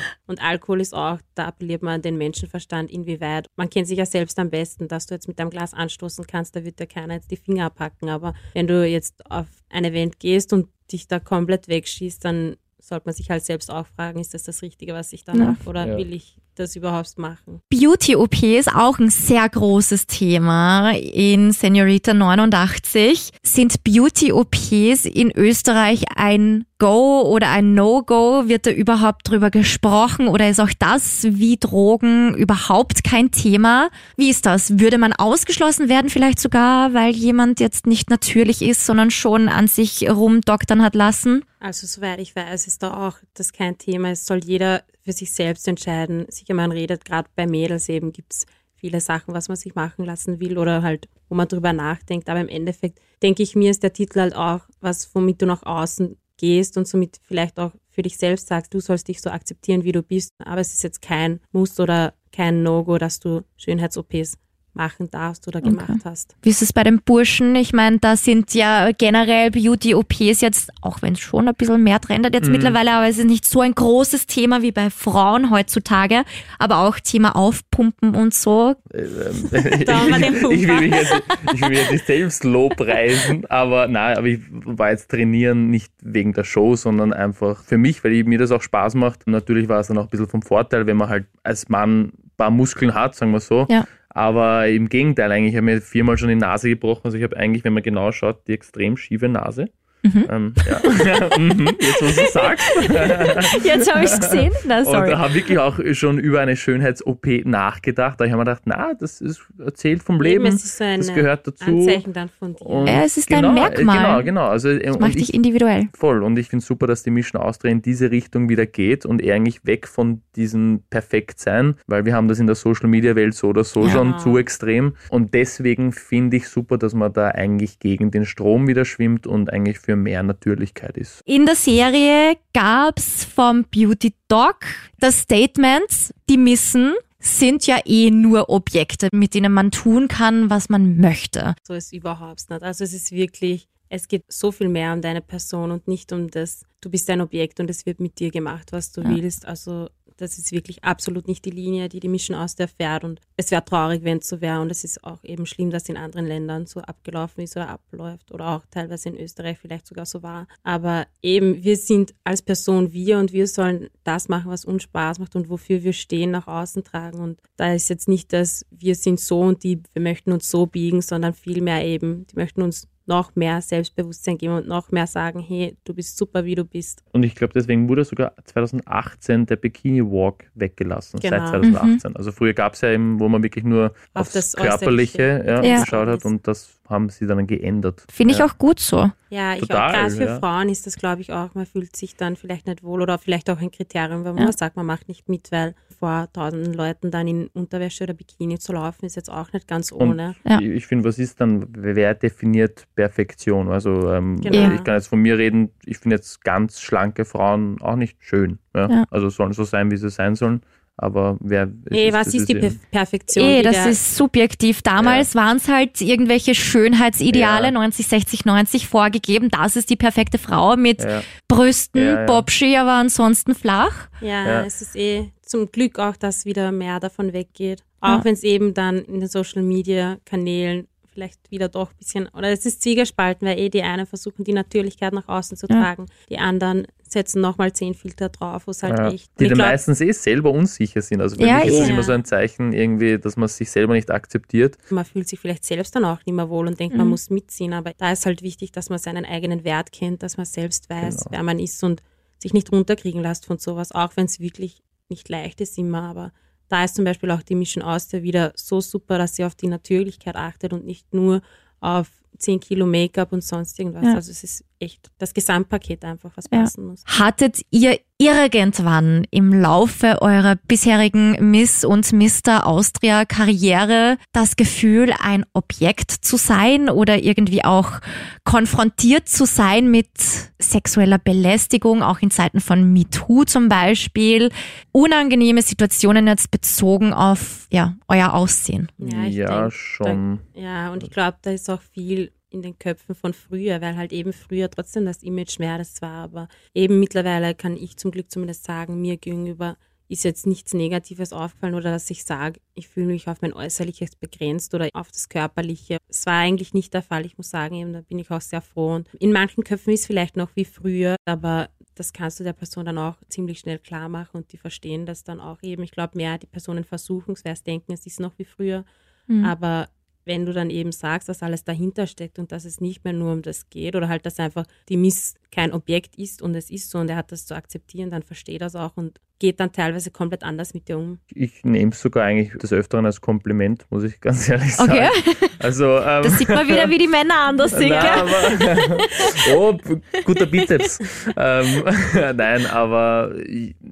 [laughs] Und Alkohol ist auch, da appelliert man an den Menschenverstand, inwieweit. Man kennt sich ja selbst am besten, dass du jetzt mit deinem Glas anstoßen kannst, da wird dir keiner jetzt die Finger abhacken. Aber wenn du jetzt auf ein Event gehst und dich da komplett wegschießt, dann sollte man sich halt selbst auch fragen, ist das das Richtige, was ich da mache oder Ja. will ich das überhaupt machen? Beauty-OP ist auch ein sehr großes Thema in Senorita 89. Sind Beauty-OPs in Österreich ein Go oder ein No-Go? Wird da überhaupt drüber gesprochen oder ist auch das wie Drogen überhaupt kein Thema? Wie ist das? Würde man ausgeschlossen werden vielleicht sogar, weil jemand jetzt nicht natürlich ist, sondern schon an sich rumdoktern hat lassen? Also soweit ich weiß, ist da auch das kein Thema. Es soll jeder für sich selbst entscheiden. Sicher, man redet gerade bei Mädels eben, gibt's viele Sachen, was man sich machen lassen will oder halt, wo man drüber nachdenkt. Aber im Endeffekt denke ich mir, ist der Titel halt auch was, womit du nach außen gehst und somit vielleicht auch für dich selbst sagst, du sollst dich so akzeptieren, wie du bist. Aber es ist jetzt kein Muss oder kein No-Go, dass du Schönheits-OPs machen darfst oder gemacht hast. Wie ist es bei den Burschen? Ich meine, da sind ja generell Beauty-OPs jetzt, auch wenn es schon ein bisschen mehr trendet jetzt mittlerweile, aber es ist nicht so ein großes Thema wie bei Frauen heutzutage. Aber auch Thema Aufpumpen und so. Da haben wir den Pumper. [laughs] ich will mich jetzt, ich will jetzt nicht selbst lobpreisen, aber nein, aber ich war jetzt trainieren nicht wegen der Show, sondern einfach für mich, weil mir das auch Spaß macht. Und natürlich war es dann auch ein bisschen vom Vorteil, wenn man halt als Mann ein paar Muskeln hat, sagen wir so. Ja. Aber im Gegenteil, eigentlich habe ich mir viermal schon die Nase gebrochen. Also ich habe eigentlich, wenn man genau schaut, die extrem schiefe Nase. Ähm, ja. [laughs] Mhm, Jetzt, was du sagst. [laughs] Jetzt habe ich es gesehen. Na, Und sorry. da habe wirklich auch schon über eine Schönheits-OP nachgedacht. Da habe ich mir gedacht, na, das ist erzählt vom Leben. Eben, es ist so ein das gehört dazu. Anzeichen dann von dir. Und Ja, es ist ein genau, Merkmal. Genau, genau. Also, Das macht dich individuell. Voll. Und ich finde super, dass die Mission Austria in diese Richtung wieder geht und eher eigentlich weg von diesem Perfektsein, weil wir haben das in der Social Media Welt so oder so Ja. schon zu extrem. Und deswegen finde ich super, dass man da eigentlich gegen den Strom wieder schwimmt und eigentlich für mehr Natürlichkeit ist. In der Serie gab's vom Beauty Doc das Statement, die Missen sind ja eh nur Objekte, mit denen man tun kann, was man möchte. So ist überhaupt nicht. Also es ist wirklich, es geht so viel mehr um deine Person und nicht um das, du bist ein Objekt und es wird mit dir gemacht, was du Ja. willst. Also das ist wirklich absolut nicht die Linie, die die Mission aus der fährt und es wäre traurig, wenn es so wäre und es ist auch eben schlimm, dass in anderen Ländern so abgelaufen ist oder abläuft oder auch teilweise in Österreich vielleicht sogar so war. Aber eben, wir sind als Person wir und wir sollen das machen, was uns Spaß macht und wofür wir stehen, nach außen tragen. Und da ist jetzt nicht das, wir sind so und die, wir möchten uns so biegen, sondern vielmehr eben, die möchten uns noch mehr Selbstbewusstsein geben und noch mehr sagen, hey, du bist super, wie du bist. Und ich glaube, deswegen wurde sogar 2018 der Bikini Walk weggelassen, Genau. seit 2018. Also früher gab es ja eben, wo man wirklich nur Auf aufs das Körperliche ja, Ja. geschaut hat und das haben sie dann geändert. Finde ich ja. auch gut so. Ja, ich Total, auch, gerade für ja. Frauen ist das, glaube ich, auch, man fühlt sich dann vielleicht nicht wohl oder vielleicht auch ein Kriterium, wenn man Ja. sagt, man macht nicht mit, weil vor tausenden Leuten dann in Unterwäsche oder Bikini zu laufen, ist jetzt auch nicht ganz Und ohne. Ja. ich- ich finde, was ist dann, wer definiert Perfektion? Also ähm, Genau. ich kann jetzt von mir reden, ich finde jetzt ganz schlanke Frauen auch nicht schön. Ja? Ja. Also sollen so sein, wie sie sein sollen. Aber wer Nee, was das ist die eben- Per- Perfektion? Eh, das ist subjektiv. Damals waren es halt irgendwelche Schönheitsideale, Ja. 90, 60, 90 vorgegeben. Das ist die perfekte Frau mit Ja. Brüsten, Ja, ja. Bobschi, aber ansonsten flach. Ja, Ja. es ist eh zum Glück auch, dass wieder mehr davon weggeht. Auch Ja. wenn es eben dann in den Social Media Kanälen vielleicht wieder doch ein bisschen, oder es ist zwiegespalten, weil eh die einen versuchen, die Natürlichkeit nach außen zu Ja. tragen, die anderen setzen nochmal zehn Filter drauf, wo es halt Ja, echt. die dann glaub, meistens eh selber unsicher sind. Also für Ja, mich ist das eh. immer so ein Zeichen irgendwie, dass man sich selber nicht akzeptiert. man fühlt sich vielleicht selbst dann auch nicht mehr wohl und denkt, man muss mitziehen. Aber da ist halt wichtig, dass man seinen eigenen Wert kennt, dass man selbst weiß, Genau. wer man ist und sich nicht runterkriegen lässt von sowas, auch wenn es wirklich nicht leicht ist immer. Aber da ist zum Beispiel auch die Mission Austria wieder so super, dass sie auf die Natürlichkeit achtet und nicht nur auf 10 Kilo Make-up und sonst irgendwas. Ja. Also es ist echt das Gesamtpaket einfach, was Ja. passen muss. Hattet ihr irgendwann im Laufe eurer bisherigen Miss und Mr. Austria Karriere das Gefühl, ein Objekt zu sein oder irgendwie auch konfrontiert zu sein mit sexueller Belästigung, auch in Zeiten von MeToo zum Beispiel? Unangenehme Situationen jetzt bezogen auf ja, euer Aussehen. Ja, ja denk, schon. Ja, und ich glaube, da ist auch viel in den Köpfen von früher, weil halt eben früher trotzdem das Image mehr das war. Aber eben mittlerweile kann ich zum Glück zumindest sagen, mir gegenüber ist jetzt nichts Negatives aufgefallen oder dass ich sage, ich fühle mich auf mein Äußerliches begrenzt oder auf das Körperliche. Es war eigentlich nicht der Fall. Ich muss sagen, eben, da bin ich auch sehr froh. Und in manchen Köpfen ist es vielleicht noch wie früher, aber das kannst du der Person dann auch ziemlich schnell klar machen und die verstehen das dann auch eben. Ich glaube, mehr die Personen versuchen es, wer es denken, es ist noch wie früher. Aber wenn du dann eben sagst, dass alles dahinter steckt und dass es nicht mehr nur um das geht oder halt, dass einfach die Miss kein Objekt ist und es ist so und er hat das zu akzeptieren, dann versteht das auch und geht dann teilweise komplett anders mit dir um. Ich nehme es sogar eigentlich des Öfteren als Kompliment, muss ich ganz ehrlich sagen. Okay. Also, ähm, Das sieht man wieder, wie die Männer anders sind. Nein, aber, [laughs] oh, guter Bizeps. ähm, [laughs] nein, aber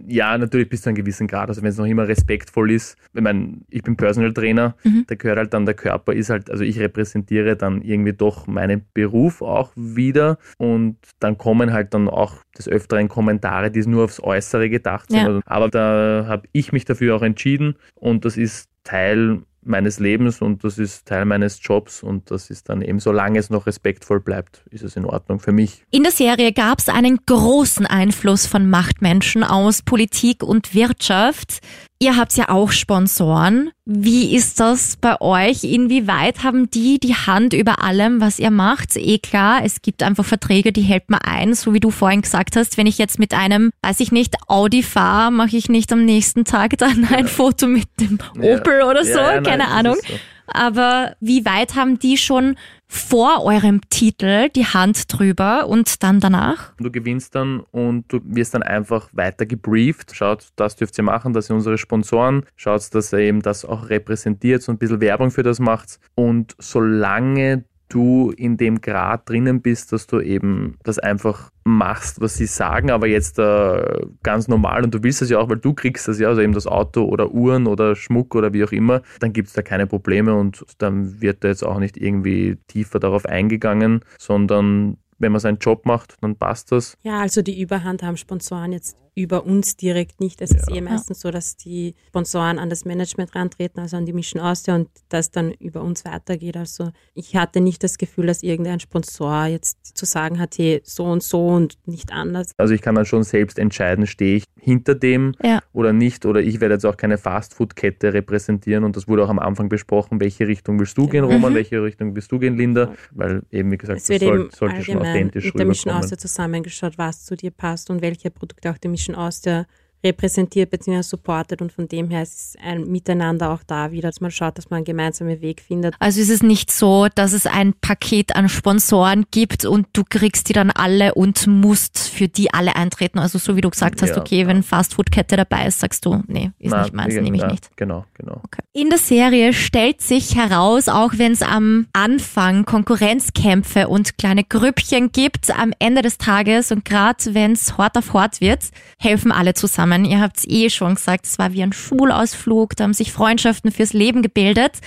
ja, natürlich bis zu einem gewissen Grad. Also wenn es noch immer respektvoll ist. Ich meine, ich bin Personal Trainer, Mhm. da gehört halt dann der Körper, ist halt, also ich repräsentiere dann irgendwie doch meinen Beruf auch wieder und dann kommen halt dann auch des Öfteren Kommentare, die nur aufs Äußere gedacht sind. Ja. Also, aber da habe ich mich dafür auch entschieden und das ist Teil meines Lebens und das ist Teil meines Jobs und das ist dann eben, solange es noch respektvoll bleibt, ist es in Ordnung für mich. In der Serie gab es einen großen Einfluss von Machtmenschen aus Politik und Wirtschaft. Ihr habt ja auch Sponsoren. Wie ist das bei euch? Inwieweit haben die die Hand über allem, was ihr macht? Eh klar, es gibt einfach Verträge, die hält man ein, so wie du vorhin gesagt hast. Wenn ich jetzt mit einem, weiß ich nicht, Audi fahre, mache ich nicht am nächsten Tag dann ein Foto mit dem Ja. Opel oder so, Ja, ja, nein, keine das Ahnung. so. Aber wie weit haben die schon vor eurem Titel die Hand drüber und dann danach? Du gewinnst dann und du wirst dann einfach weiter gebrieft. Schaut, das dürft ihr machen, das sind unsere Sponsoren. Schaut, dass ihr eben das auch repräsentiert und ein bisschen Werbung für das macht. Und solange du in dem Grad drinnen bist, dass du eben das einfach machst, was sie sagen, aber jetzt äh, ganz normal und du willst das ja auch, weil du kriegst das ja, also eben das Auto oder Uhren oder Schmuck oder wie auch immer, dann gibt es da keine Probleme und dann wird da jetzt auch nicht irgendwie tiefer darauf eingegangen, sondern wenn man seinen Job macht, dann passt das. Ja, also die Überhand haben Sponsoren jetzt über uns direkt nicht. Es ist Ja. eh meistens so, dass die Sponsoren an das Management rantreten, also an die Mission Austria und das dann über uns weitergeht. Also ich hatte nicht das Gefühl, dass irgendein Sponsor jetzt zu sagen hat, hey, so und so und nicht anders. Also ich kann dann schon selbst entscheiden, stehe ich hinter dem Ja. oder nicht. Oder ich werde jetzt auch keine Fastfood-Kette repräsentieren. Und das wurde auch am Anfang besprochen, welche Richtung willst du gehen, Genau. Roman, Mhm. welche Richtung willst du gehen, Linda? Weil eben, wie gesagt, Es das soll, sollte schon authentisch mit der Mission. Austria zusammengeschaut, was zu dir passt und welche Produkte auch die Mission Austria repräsentiert bzw. supportet und von dem her ist ein Miteinander auch da wieder, dass man schaut, dass man einen gemeinsamen Weg findet. Also ist es nicht so, dass es ein Paket an Sponsoren gibt und du kriegst die dann alle und musst für die alle eintreten. Also so wie du gesagt hast, Ja, okay, ja. wenn Fastfood-Kette dabei ist, sagst du, nee, ist Na, nicht meins, nehme ich na, nicht. Genau, genau. Okay. In der Serie stellt sich heraus, auch wenn es am Anfang Konkurrenzkämpfe und kleine Grüppchen gibt, am Ende des Tages und gerade wenn es hart auf hart wird, helfen alle zusammen. Ihr habt es eh schon gesagt, es war wie ein Schulausflug, da haben sich Freundschaften fürs Leben gebildet.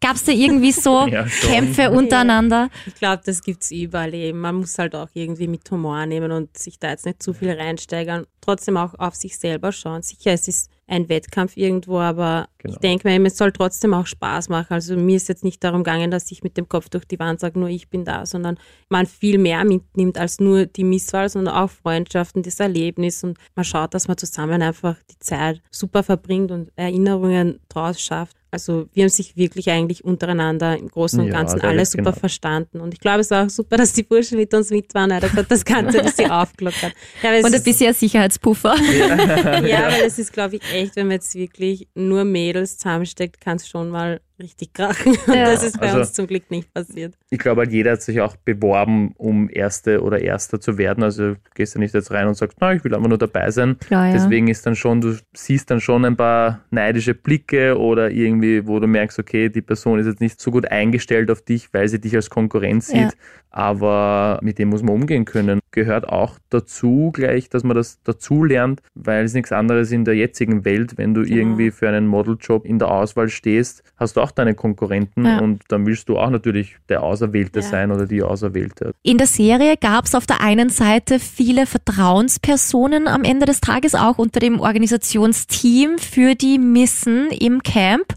Gab es da irgendwie so [laughs] Ja. Kämpfe untereinander? Ich glaube, das gibt's überall eben. Man muss halt auch irgendwie mit Humor nehmen und sich da jetzt nicht zu viel reinsteigern. Trotzdem auch auf sich selber schauen. Sicher, es ist ein Wettkampf irgendwo, aber Genau. ich denke mir, es soll trotzdem auch Spaß machen. Also mir ist jetzt nicht darum gegangen, dass ich mit dem Kopf durch die Wand sage, nur ich bin da, sondern man viel mehr mitnimmt als nur die Misswahl, sondern auch Freundschaften, das Erlebnis und man schaut, dass man zusammen einfach die Zeit super verbringt und Erinnerungen draus schafft. Also wir haben sich wirklich eigentlich untereinander im Großen und Ja, Ganzen sehr alle nett, super genau. verstanden. Und ich glaube, es war auch super, dass die Burschen mit uns mit waren. weil Das hat das Ganze ein bisschen [laughs] aufgelockert. Ja, Und ein ist- bisschen Sicherheitspuffer. ja, [laughs] weil es ist, glaube ich, echt, wenn man jetzt wirklich nur Mädels zusammensteckt, kann es schon mal richtig krachen. Und Ja. das ist bei Also- uns zum Glück nicht passiert. Ich glaube halt, jeder hat sich auch beworben, um Erste oder Erster zu werden. Also du gehst ja nicht jetzt rein und sagst, na, ich will einfach nur dabei sein. Klar, ja. Deswegen ist dann schon, du siehst dann schon ein paar neidische Blicke oder irgendwie, wo du merkst, okay, die Person ist jetzt nicht so gut eingestellt auf dich, weil sie dich als Konkurrenz sieht. Ja. Aber mit dem muss man umgehen können. Gehört auch dazu gleich, dass man das dazu lernt, weil es nichts anderes in der jetzigen Welt, wenn du irgendwie für einen Modeljob in der Auswahl stehst, hast du auch deine Konkurrenten Ja. und dann willst du auch natürlich der Auserwählte Ja. sein oder die Auserwählte. In der Serie gab es auf der einen Seite viele Vertrauenspersonen am Ende des Tages auch unter dem Organisationsteam für die Missen im Camp.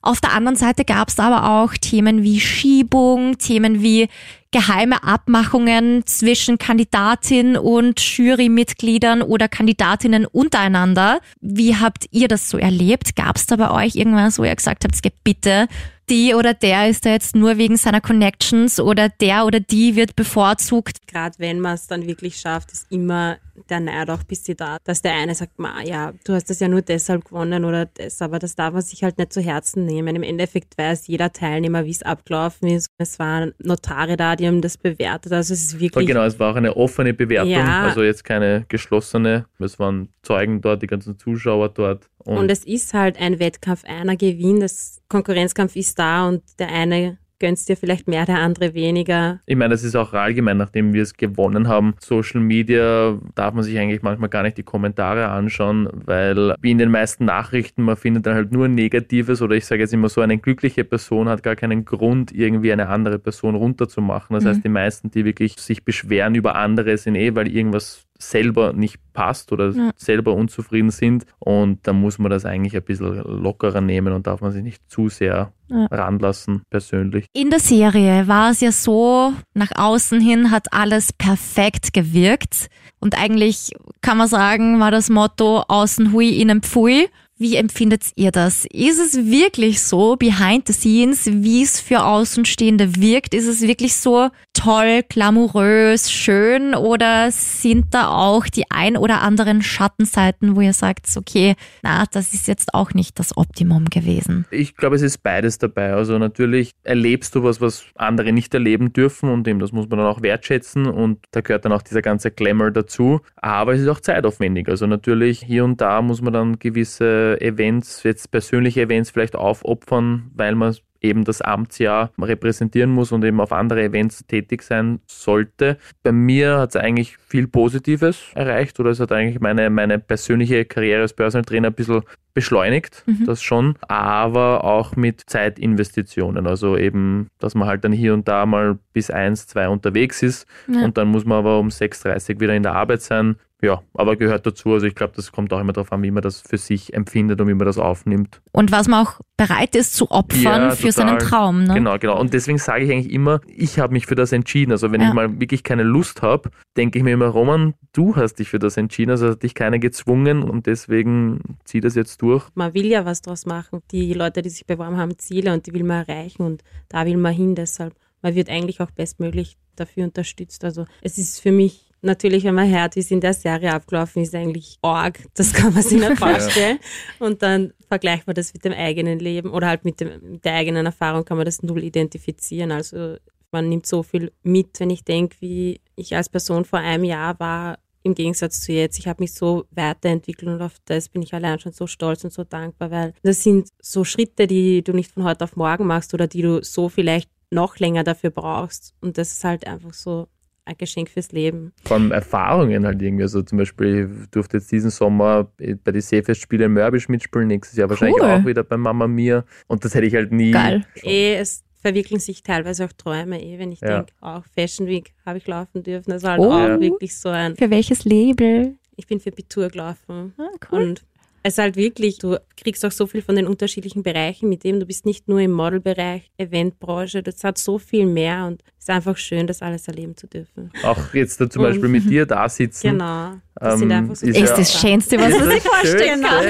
Auf der anderen Seite gab es aber auch Themen wie Schiebung, Themen wie geheime Abmachungen zwischen Kandidatin und Jurymitgliedern oder Kandidatinnen untereinander. Wie habt ihr das so erlebt? Gab es da bei euch irgendwas, wo ihr gesagt habt, "Geh bitte, die oder der ist da jetzt nur wegen seiner Connections oder der oder die wird bevorzugt? Gerade wenn man es dann wirklich schafft, ist immer der Neid auch ein bisschen da, dass der eine sagt, Ma, ja, du hast das ja nur deshalb gewonnen oder das, aber das darf man sich halt nicht zu Herzen nehmen. Im Endeffekt weiß jeder Teilnehmer, wie es abgelaufen ist. Es waren Notare da, die haben das bewertet. Also es ist wirklich genau, es war auch eine offene Bewertung, Ja. also jetzt keine geschlossene. Es waren Zeugen dort, die ganzen Zuschauer dort. Und, Und es ist halt ein Wettkampf, einer gewinnt, das Konkurrenzkampf ist da und der eine gönnst dir vielleicht mehr, der andere weniger. ich meine, das ist auch allgemein, nachdem wir es gewonnen haben. Social Media darf man sich eigentlich manchmal gar nicht die Kommentare anschauen, weil wie in den meisten Nachrichten, man findet dann halt nur Negatives oder ich sage jetzt immer so, eine glückliche Person hat gar keinen Grund, irgendwie eine andere Person runterzumachen. Das Mhm. heißt, die meisten, die wirklich sich beschweren über andere, sind eh, weil irgendwas selber nicht passt oder Ja. selber unzufrieden sind. Und da muss man das eigentlich ein bisschen lockerer nehmen und darf man sich nicht zu sehr Ja. ranlassen, persönlich. In der Serie war es ja so, nach außen hin hat alles perfekt gewirkt. Und eigentlich kann man sagen, war das Motto außen hui, innen pfui. Wie empfindet ihr das? Ist es wirklich so, behind the scenes, wie es für Außenstehende wirkt? Ist es wirklich so toll, glamourös, schön oder sind da auch die ein oder anderen Schattenseiten, wo ihr sagt, okay, na, das ist jetzt auch nicht das Optimum gewesen? Ich glaube, es ist beides dabei. Also natürlich erlebst du was, was andere nicht erleben dürfen und dem das muss man dann auch wertschätzen und da gehört dann auch dieser ganze Glamour dazu. Aber es ist auch zeitaufwendig. Also natürlich hier und da muss man dann gewisse Events, jetzt persönliche Events vielleicht aufopfern, weil man eben das Amtsjahr repräsentieren muss und eben auf andere Events tätig sein sollte. Bei mir hat es eigentlich viel Positives erreicht oder es hat eigentlich meine, meine persönliche Karriere als Personal Trainer ein bisschen beschleunigt, Mhm. das schon, aber auch mit Zeitinvestitionen. Also eben, dass man halt dann hier und da mal bis eins, zwei unterwegs ist Ja. und dann muss man aber um 6.30 wieder in der Arbeit sein. Ja, aber gehört dazu. Also ich glaube, das kommt auch immer darauf an, wie man das für sich empfindet und wie man das aufnimmt. Und was man auch bereit ist zu opfern Ja, für total. seinen Traum. Ne? Genau, genau. Und deswegen sage ich eigentlich immer, ich habe mich für das entschieden. Also wenn Ja. ich mal wirklich keine Lust habe, denke ich mir immer, Roman, du hast dich für das entschieden. Also hat dich keiner gezwungen und deswegen zieh das jetzt durch. Man will ja was draus machen. Die Leute, die sich beworben haben, Ziele und die will man erreichen und da will man hin. Deshalb, man wird eigentlich auch bestmöglich dafür unterstützt. Also es ist für mich natürlich, wenn man hört, wie es in der Serie abgelaufen ist, eigentlich arg. Das kann man sich nicht [laughs] vorstellen. Und dann vergleicht man das mit dem eigenen Leben oder halt mit, dem, mit der eigenen Erfahrung kann man das null identifizieren. Also man nimmt so viel mit, wenn ich denke, wie ich als Person vor einem Jahr war, im Gegensatz zu jetzt. Ich habe mich so weiterentwickelt und auf das bin ich allein schon so stolz und so dankbar, weil das sind so Schritte, die du nicht von heute auf morgen machst oder die du so vielleicht noch länger dafür brauchst. Und das ist halt einfach so ein Geschenk fürs Leben. Vor allem Erfahrungen halt irgendwie. Also zum Beispiel, ich durfte jetzt diesen Sommer bei den Seefestspielen in Mörbisch mitspielen, nächstes Jahr wahrscheinlich Cool. auch wieder bei Mama Mia. Und das hätte ich halt nie. Geil. Eh, es verwirklichen sich teilweise auch Träume, eh, wenn ich Ja. denke, auch Fashion Week habe ich laufen dürfen. Das war halt Oh. auch wirklich so ein Für welches Label? Ich bin für Bitur gelaufen. Ah, cool. Und es ist halt wirklich, du kriegst auch so viel von den unterschiedlichen Bereichen mit dem. Du bist nicht nur im Modelbereich, Eventbranche, das hat so viel mehr und ist einfach schön, das alles erleben zu dürfen. Auch jetzt da zum Beispiel mit dir da sitzen. Genau. Das sind Ähm, so ist Ist ja- das Schönste, was man sich vorstellen kann.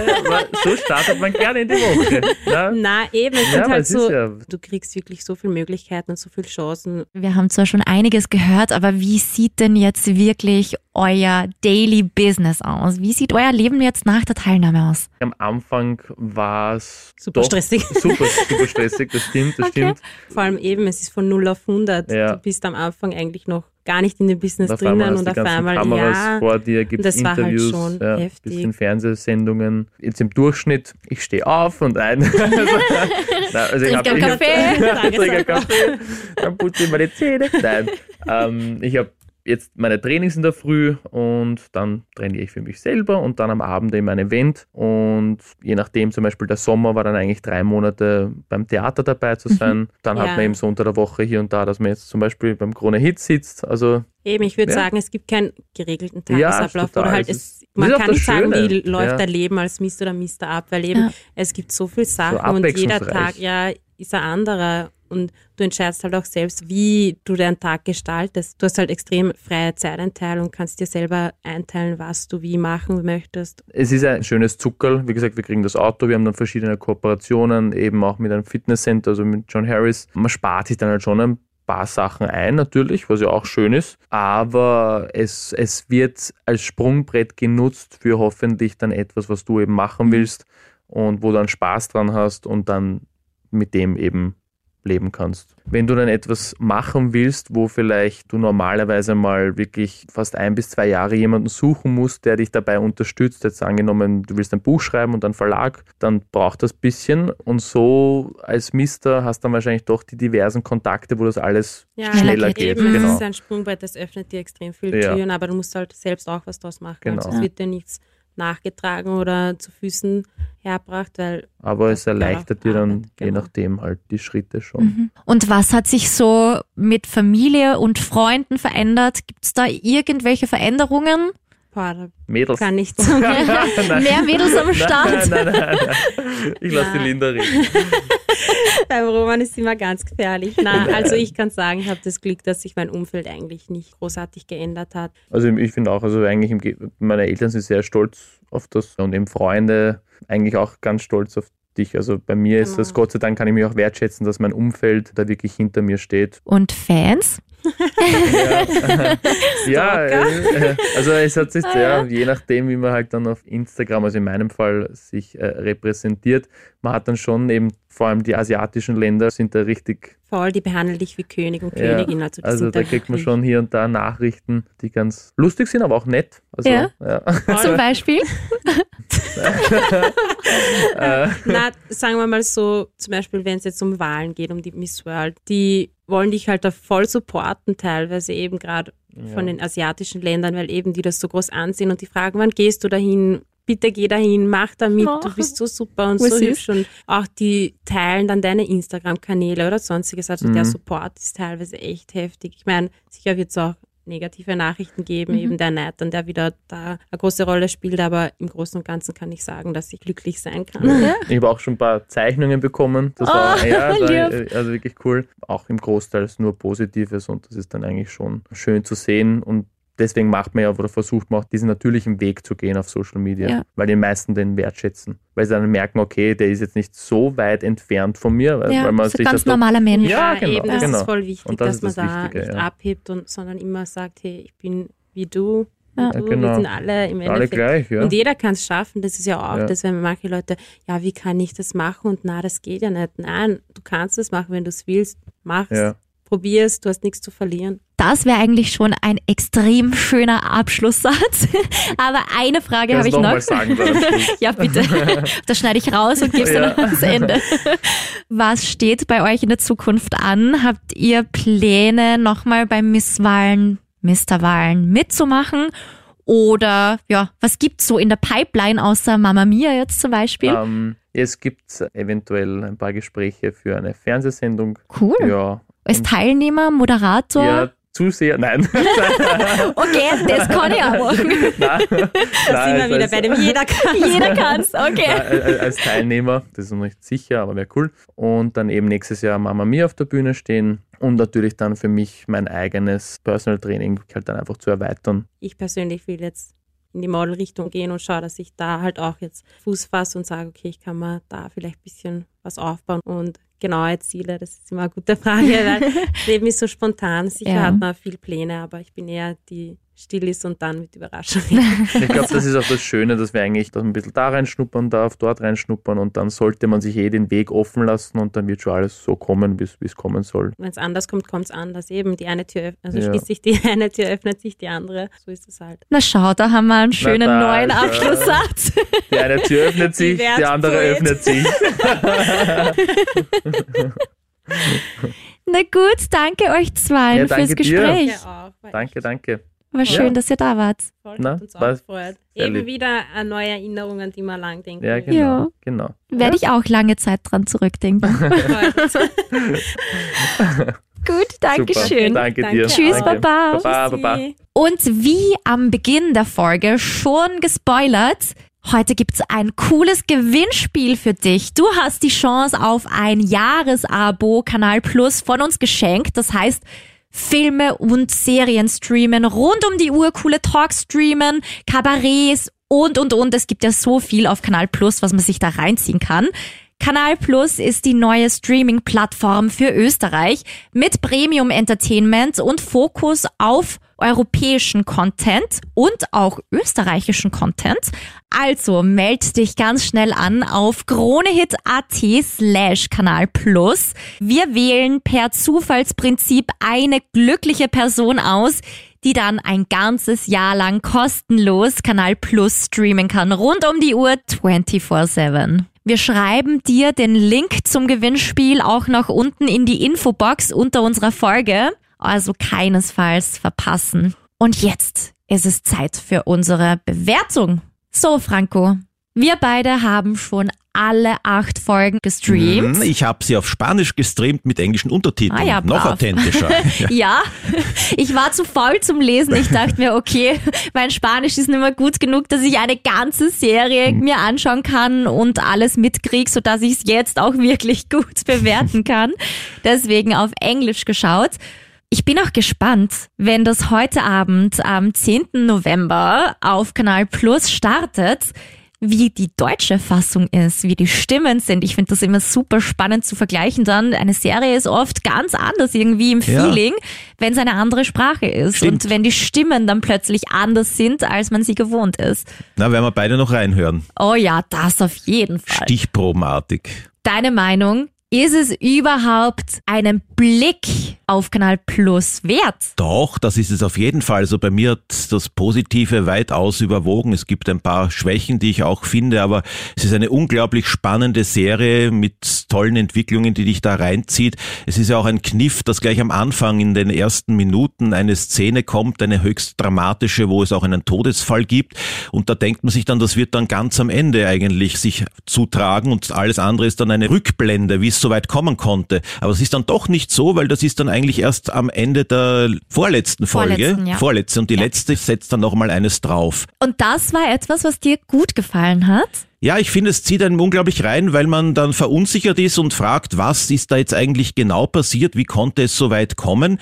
So startet man gerne in die Woche. Ja? Na, eben, es Ja, halt so, ja- du kriegst wirklich so viele Möglichkeiten und so viele Chancen. Wir haben zwar schon einiges gehört, aber wie sieht denn jetzt wirklich euer Daily Business aus? Wie sieht euer Leben jetzt nach der Teilnahme aus? Am Anfang war es Super stressig. Super, super stressig, das stimmt, das [laughs] Okay. stimmt. Vor allem eben, es ist von 0 auf 100. Ja. Du bist am Anfang eigentlich noch gar nicht in dem Business Und drinnen und auf einmal, Kameras ja, vor dir, gibt das war halt Interviews, schon ja, heftig. bisschen Fernsehsendungen. Jetzt im Durchschnitt, ich stehe auf und ein. [laughs] also, [laughs] Nein, also ich Trink hab- einen ich hab- Kaffee. [laughs] Einen Kaffee, dann putze ich meine Zähne. Nein, ähm, ich habe jetzt meine Trainings in der Früh und dann trainiere ich für mich selber und dann am Abend eben ein Event und je nachdem, zum Beispiel der Sommer war dann eigentlich drei Monate beim Theater dabei zu sein. Dann hat Ja. man eben so unter der Woche hier und da, dass man jetzt zum Beispiel beim Krone Hit sitzt. Also Eben, ich würde Ja. sagen, es gibt keinen geregelten Ja, Tagesablauf. total. oder halt, Es es, ist- man kann nicht sagen, Schöne. wie läuft Ja. dein Leben als Mister oder Mister ab, weil eben Ja. es gibt so viele Sachen und jeder. Tag ja, ist ein anderer. Und du entscheidest halt auch selbst, wie du deinen Tag gestaltest. Du hast halt extrem freie Zeiteinteilung und kannst dir selber einteilen, was du wie machen möchtest. Es ist ein schönes Zuckerl. Wie gesagt, wir kriegen das Auto, wir haben dann verschiedene Kooperationen, eben auch mit einem Fitnesscenter, also mit John Harris. Man spart sich dann halt schon ein paar Sachen ein, natürlich, was ja auch schön ist. Aber es, es wird als Sprungbrett genutzt für hoffentlich dann etwas, was du eben machen willst und wo du dann Spaß dran hast und dann mit dem eben leben kannst. Wenn du dann etwas machen willst, wo vielleicht du normalerweise mal wirklich fast ein bis zwei Jahre jemanden suchen musst, der dich dabei unterstützt, jetzt angenommen, du willst ein Buch schreiben und einen Verlag, dann braucht das bisschen und so als Mister hast dann wahrscheinlich doch die diversen Kontakte, wo das alles Ja, schneller geht. geht. Genau. ist ein Sprungbrett, das öffnet dir extrem viele Ja. Türen, aber du musst halt selbst auch was draus machen. Genau. Also es wird dir nichts nachgetragen oder zu Füßen herbracht, weil Aber es erleichtert dir dann Arbeit, je genau. nachdem halt die Schritte schon. Mhm. Und was hat sich so mit Familie und Freunden verändert? Gibt es da irgendwelche Veränderungen? Boah, Mädels. kann ich sagen. [laughs] Nein. Mehr Mädels am Start? Nein, nein, nein, nein. Ich lasse die. Linda reden. [laughs] Beim Roman ist immer ganz gefährlich. Na, also ich kann sagen, ich habe das Glück, dass sich mein Umfeld eigentlich nicht großartig geändert hat. Also ich finde auch, also eigentlich im meine Eltern sind sehr stolz auf das und eben Freunde eigentlich auch ganz stolz auf dich. Also bei mir ist Genau. das, Gott sei Dank kann ich mich auch wertschätzen, dass mein Umfeld da wirklich hinter mir steht. Und Fans? Ja, [laughs] äh, also es hat sich sehr, je nachdem, wie man halt dann auf Instagram, also in meinem Fall, sich äh, repräsentiert, man hat dann schon eben, vor allem die asiatischen Länder sind da richtig Voll, die behandeln dich wie König und Ja, Königin. Also, Also sind da kriegt man schon hier und da Nachrichten, die ganz lustig sind, aber auch nett. Also, Ja. ja. Zum [laughs] Beispiel? [laughs] [laughs] Äh, Na, sagen wir mal so, zum Beispiel, wenn es jetzt um Wahlen geht, um die Miss World, die wollen dich halt da voll supporten, teilweise eben gerade von den asiatischen Ländern, weil eben die das so groß ansehen und die fragen, wann gehst du dahin? Bitte geh dahin, mach da mit, Oh. du bist so super und Voll so süß. hübsch. Und auch die teilen dann deine Instagram-Kanäle oder sonstiges. Also der Mhm. Support ist teilweise echt heftig. Ich meine, sicher wird es auch negative Nachrichten geben, Mhm. eben der Neid dann, der wieder da eine große Rolle spielt, aber im Großen und Ganzen kann ich sagen, dass ich glücklich sein kann. Ich habe auch schon ein paar Zeichnungen bekommen. Das Ah, war, ja, war äh, also wirklich cool. Auch im Großteil ist nur Positives und das ist dann eigentlich schon schön zu sehen. Und deswegen macht man ja oder versucht man auch diesen natürlichen Weg zu gehen auf Social Media, Ja. weil die meisten den wertschätzen. Weil sie dann merken, okay, der ist jetzt nicht so weit entfernt von mir, weil, Ja, weil man so sich ganz normaler Mensch. Ja, genau, eben, das genau. ist voll wichtig, Und das dass ist man das da Wichtige, nicht ja. abhebt und sondern immer sagt, hey, ich bin wie du, Ja. du, genau. wir sind alle im alle Endeffekt. gleich, ja. Und jeder kann es schaffen, das ist ja auch Ja. das, wenn manche Leute, ja, wie kann ich das machen? Und na, das geht ja nicht. Nein, du kannst es machen, wenn du es willst, mach's, Ja. Probier's, du hast nichts zu verlieren. Das wäre eigentlich schon ein extrem schöner Abschlusssatz. [laughs] Aber eine Frage habe ich noch noch. mal sagen. [laughs] Ja, bitte. [laughs] Das schneide ich raus und gebe es Ja. dann ans Ende. Was steht bei euch in der Zukunft an? Habt ihr Pläne, nochmal beim Misswahlen, Mr. Wahlen mitzumachen? Oder ja, was gibt's so in der Pipeline außer Mama Mia jetzt zum Beispiel? Ähm, es gibt eventuell ein paar Gespräche für eine Fernsehsendung. Cool. Ja. Als Teilnehmer, Moderator? Ja, Zuseher, nein. [laughs] Okay, das kann ich auch machen. nein, Da sind wir wieder bei dem jeder kann. Jeder kann's, okay. Nein, als Teilnehmer, das ist noch nicht sicher, aber wäre cool. Und dann eben nächstes Jahr Mama Mia auf der Bühne stehen und natürlich dann für mich mein eigenes Personal Training halt dann einfach zu erweitern. Ich persönlich will jetzt in die Modelrichtung gehen und schaue, dass ich da halt auch jetzt Fuß fasse und sage, okay, ich kann mir da vielleicht ein bisschen was aufbauen und genaue Ziele, das ist immer eine gute Frage, weil das Leben ist so spontan. Sicher Ja. hat man viel Pläne, aber ich bin eher die still ist und dann mit Überraschungen. [laughs] Ich glaube, das ist auch das Schöne, dass wir eigentlich dass man ein bisschen da reinschnuppern darf, dort reinschnuppern und dann sollte man sich eh den Weg offen lassen und dann wird schon alles so kommen, wie es- kommen soll. Wenn es anders kommt, kommt es anders. Eben die eine Tür, also Ja. schließt sich die [laughs] eine Tür, öffnet sich die andere. So ist es halt. Na schau, da haben wir einen schönen da, neuen also. Abschlusssatz. Die eine Tür öffnet sich, die Wertpoet. andere öffnet sich. [laughs] Na gut, danke euch zwei Ja, fürs dir. Gespräch. Weil Danke, danke. War schön, Ja. dass ihr da wart. Voll Na, hat uns auch gefreut. Eben lieb. wieder äh, neue Erinnerungen, die man lang denken Ja, genau. Ja. genau. Werde ich auch lange Zeit dran zurückdenken. [laughs] [laughs] Gut, danke Super. schön. Danke dir. Tschüss, Danke. Baba. Baba, Baba. Und wie am Beginn der Folge schon gespoilert, heute gibt's ein cooles Gewinnspiel für dich. Du hast die Chance auf ein Jahresabo Kanal Plus von uns geschenkt. Das heißt, Filme und Serien streamen, rund um die Uhr coole Talks streamen, Kabarets und, und, und. Es gibt ja so viel auf Kanal Plus, was man sich da reinziehen kann. Kanal Plus ist die neue Streaming-Plattform für Österreich mit Premium Entertainment und Fokus auf europäischen Content und auch österreichischen Content. Also meld dich ganz schnell an auf kronehit.at slash Kanal Plus. Wir wählen per Zufallsprinzip eine glückliche Person aus, die dann ein ganzes Jahr lang kostenlos Kanal Plus streamen kann, rund um die Uhr 24-7. Wir schreiben dir den Link zum Gewinnspiel auch noch unten in die Infobox unter unserer Folge. Also keinesfalls verpassen. Und jetzt ist es Zeit für unsere Bewertung. So, Franco, wir beide haben schon alle acht Folgen gestreamt. Hm, Ich habe sie auf Spanisch gestreamt mit englischen Untertiteln. Ah ja, Noch brav. authentischer. Ja. [laughs] Ja, ich war zu faul zum Lesen. Ich dachte mir, okay, mein Spanisch ist nicht mehr gut genug, dass ich eine ganze Serie mir anschauen kann und alles mitkriege, sodass ich es jetzt auch wirklich [laughs] gut bewerten kann. Deswegen auf Englisch geschaut. Ich bin auch gespannt, wenn das heute Abend am 10. November auf Kanal Plus startet, wie die deutsche Fassung ist, wie die Stimmen sind. Ich finde das immer super spannend zu vergleichen dann. Eine Serie ist oft ganz anders irgendwie im Ja. Feeling, wenn es eine andere Sprache ist Stimmt. und wenn die Stimmen dann plötzlich anders sind, als man sie gewohnt ist. Na, werden wir beide noch reinhören. Oh ja, das auf jeden Fall. Stichprobenartig. Deine Meinung? Ist es überhaupt einen Blick auf Kanal Plus wert? Doch, das ist es auf jeden Fall. Also bei mir hat das Positive weitaus überwogen. Es gibt ein paar Schwächen, die ich auch finde, aber es ist eine unglaublich spannende Serie mit tollen Entwicklungen, die dich da reinzieht. Es ist ja auch ein Kniff, dass gleich am Anfang in den ersten Minuten eine Szene kommt, eine höchst dramatische, wo es auch einen Todesfall gibt. Und da denkt man sich dann, das wird dann ganz am Ende eigentlich sich zutragen und alles andere ist dann eine Rückblende, wie es so weit kommen konnte. Aber es ist dann doch nicht so, weil das ist dann eigentlich erst am Ende der vorletzten Folge. Vorletzten, ja. Vorletzte. Und die letzte setzt dann nochmal eines drauf. Und das war etwas, was dir gut gefallen hat? Ja, ich finde, es zieht einen unglaublich rein, weil man dann verunsichert ist und fragt, was ist da jetzt eigentlich genau passiert, wie konnte es so weit kommen.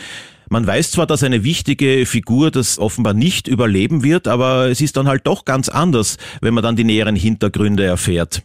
Man weiß zwar, dass eine wichtige Figur das offenbar nicht überleben wird, aber es ist dann halt doch ganz anders, wenn man dann die näheren Hintergründe erfährt.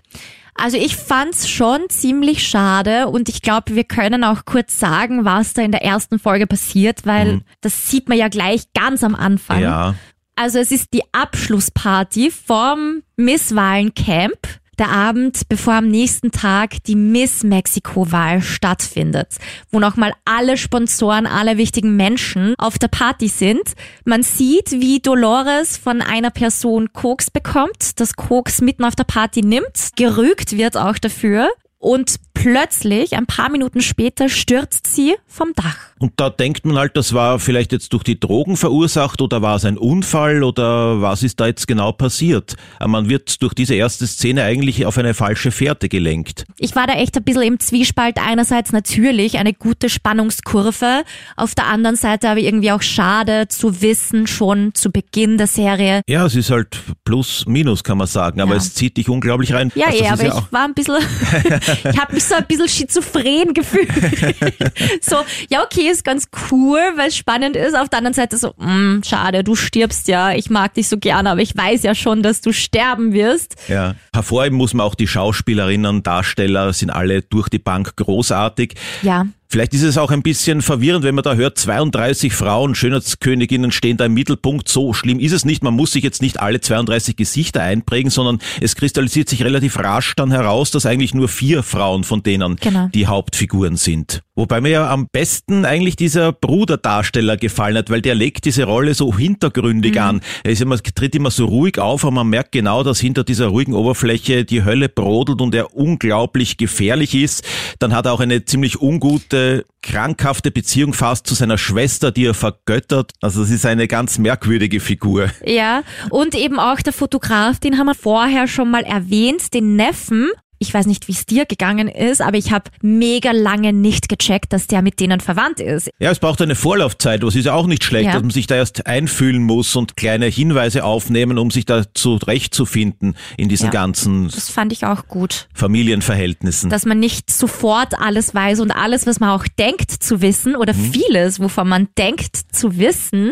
Also ich fand's schon ziemlich schade und ich glaube, wir können auch kurz sagen, was da in der ersten Folge passiert, weil das sieht man ja gleich ganz am Anfang. Ja. Also es ist die Abschlussparty vom Miss Wahlen Camp. Der Abend, bevor am nächsten Tag die Miss Mexiko-Wahl stattfindet, wo nochmal alle Sponsoren, alle wichtigen Menschen auf der Party sind. Man sieht, wie Dolores von einer Person Koks bekommt, das Koks mitten auf der Party nimmt, gerügt wird auch dafür. Und plötzlich, ein paar Minuten später, stürzt sie vom Dach. Und da denkt man halt, das war vielleicht jetzt durch die Drogen verursacht oder war es ein Unfall oder was ist da jetzt genau passiert? Man wird durch diese erste Szene eigentlich auf eine falsche Fährte gelenkt. Ich war da echt ein bisschen im Zwiespalt. Einerseits natürlich eine gute Spannungskurve, auf der anderen Seite aber irgendwie auch schade zu wissen, schon zu Beginn der Serie. Ja, es ist halt plus, minus kann man sagen, aber Ja. es zieht dich unglaublich rein. Ja, Also eh, das aber ist ich war ein bisschen, [laughs] [laughs] ich habe mich so ein bisschen schizophren gefühlt. [laughs] so, ja, okay, ist ganz cool, weil es spannend ist. Auf der anderen Seite so, mh, schade, du stirbst ja. Ich mag dich so gerne, aber ich weiß ja schon, dass du sterben wirst. Ja. Hervorheben muss man auch die Schauspielerinnen, Darsteller sind alle durch die Bank großartig. Ja. Vielleicht ist es auch ein bisschen verwirrend, wenn man da hört, 32 Frauen, Schönheitsköniginnen stehen da im Mittelpunkt. So schlimm ist es nicht. Man muss sich jetzt nicht alle 32 Gesichter einprägen, sondern es kristallisiert sich relativ rasch dann heraus, dass eigentlich nur vier Frauen von denen genau. die Hauptfiguren sind. Wobei mir ja am besten eigentlich dieser Bruderdarsteller gefallen hat, weil der legt diese Rolle so hintergründig mhm. an. Er ist immer, tritt immer so ruhig auf, aber man merkt genau, dass hinter dieser ruhigen Oberfläche die Hölle brodelt und er unglaublich gefährlich ist. Dann hat er auch eine ziemlich ungute, krankhafte Beziehung fast zu seiner Schwester, die er vergöttert. Also es ist eine ganz merkwürdige Figur. Ja, und eben auch der Fotograf, den haben wir vorher schon mal erwähnt, den Neffen ich weiß nicht, wie es dir gegangen ist, aber ich habe mega lange nicht gecheckt, dass der mit denen verwandt ist. Ja, es braucht eine Vorlaufzeit, was ist ja auch nicht schlecht, ja. dass man sich da erst einfühlen muss und kleine Hinweise aufnehmen, um sich da zurechtzufinden in diesen ja, ganzen das fand ich auch gut. Familienverhältnissen. Dass man nicht sofort alles weiß und alles, was man auch denkt zu wissen oder mhm. vieles, wovon man denkt zu wissen,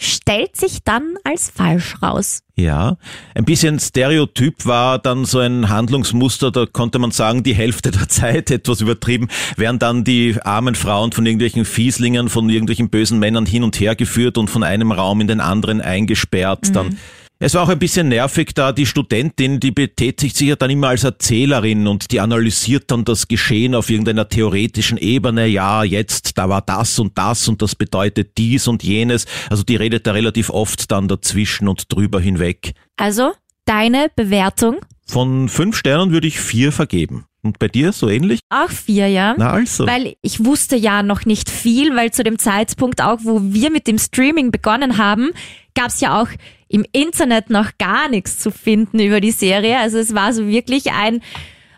stellt sich dann als falsch raus. Ja, ein bisschen Stereotyp war dann so ein Handlungsmuster, da konnte man sagen, die Hälfte der Zeit, etwas übertrieben, werden dann die armen Frauen von irgendwelchen Fieslingen, von irgendwelchen bösen Männern hin und her geführt und von einem Raum in den anderen eingesperrt. Mhm. Dann es war auch ein bisschen nervig, da die Studentin, die betätigt sich ja dann immer als Erzählerin und die analysiert dann das Geschehen auf irgendeiner theoretischen Ebene. Ja, jetzt, da war das und das und das bedeutet dies und jenes. Also die redet da relativ oft dann dazwischen und drüber hinweg. Also, deine Bewertung? Von fünf Sternen würde ich vier vergeben. Und bei dir so ähnlich? Auch vier, ja. Na also. Weil ich wusste ja noch nicht viel, weil zu dem Zeitpunkt auch, wo wir mit dem Streaming begonnen haben, gab es ja auch im Internet noch gar nichts zu finden über die Serie. Also es war so wirklich ein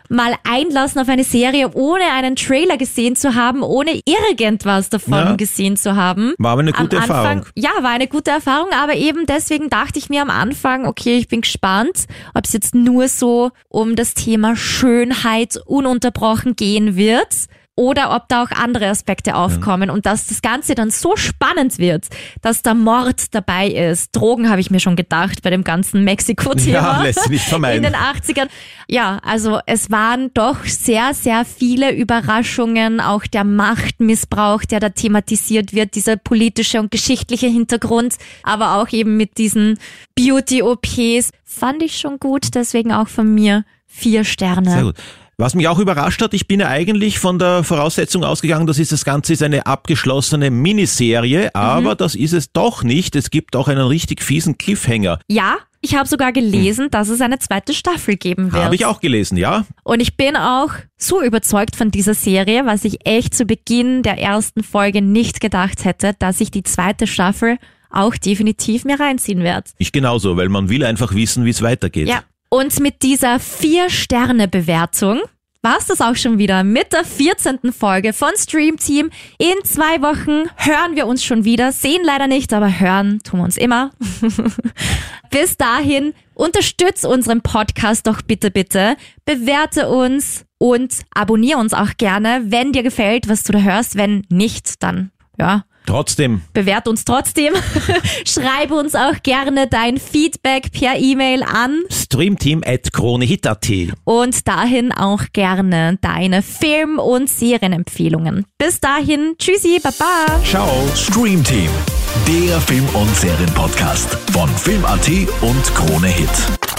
mal einlassen auf eine Serie, ohne einen Trailer gesehen zu haben, ohne irgendwas davon ja. gesehen zu haben. War aber eine gute Anfang, Erfahrung. Ja, war eine gute Erfahrung, aber eben deswegen dachte ich mir am Anfang, okay, ich bin gespannt, ob es jetzt nur so um das Thema Schönheit ununterbrochen gehen wird oder ob da auch andere Aspekte aufkommen ja. und dass das Ganze dann so spannend wird, dass da Mord dabei ist. Drogen habe ich mir schon gedacht bei dem ganzen Mexiko-Thema. Ja, lässt sich nicht vermeiden. In den 80ern. Ja, also es waren doch sehr, sehr viele Überraschungen, auch der Machtmissbrauch, der da thematisiert wird, dieser politische und geschichtliche Hintergrund, aber auch eben mit diesen Beauty-OPs. Fand ich schon gut, deswegen auch von mir vier Sterne. Sehr gut. Was mich auch überrascht hat, ich bin ja eigentlich von der Voraussetzung ausgegangen, dass das Ganze ist eine abgeschlossene Miniserie, aber mhm. das ist es doch nicht. Es gibt auch einen richtig fiesen Cliffhanger. Ja, ich habe sogar gelesen, hm. dass es eine zweite Staffel geben wird. Habe ich auch gelesen, ja. Und ich bin auch so überzeugt von dieser Serie, was ich echt zu Beginn der ersten Folge nicht gedacht hätte, dass ich die zweite Staffel auch definitiv mir reinziehen werde. Ich genauso, weil man will einfach wissen, wie es weitergeht. Ja, und mit dieser Vier-Sterne-Bewertung war es das auch schon wieder mit der 14. Folge von Stream Team. In zwei Wochen hören wir uns schon wieder. Sehen leider nicht, aber hören tun wir uns immer. [laughs] Bis dahin, unterstützt unseren Podcast doch bitte, bitte. Bewerte uns und abonniere uns auch gerne, wenn dir gefällt, was du da hörst. Wenn nicht, dann, ja, Trotzdem. Bewert uns trotzdem. [laughs] Schreibe uns auch gerne dein Feedback per E-Mail an streamteam.kronehit.at und dahin auch gerne deine Film- und Serienempfehlungen. Bis dahin, tschüssi, baba. Ciao. Streamteam, der Film- und Serienpodcast von Film.at und Krone Hit.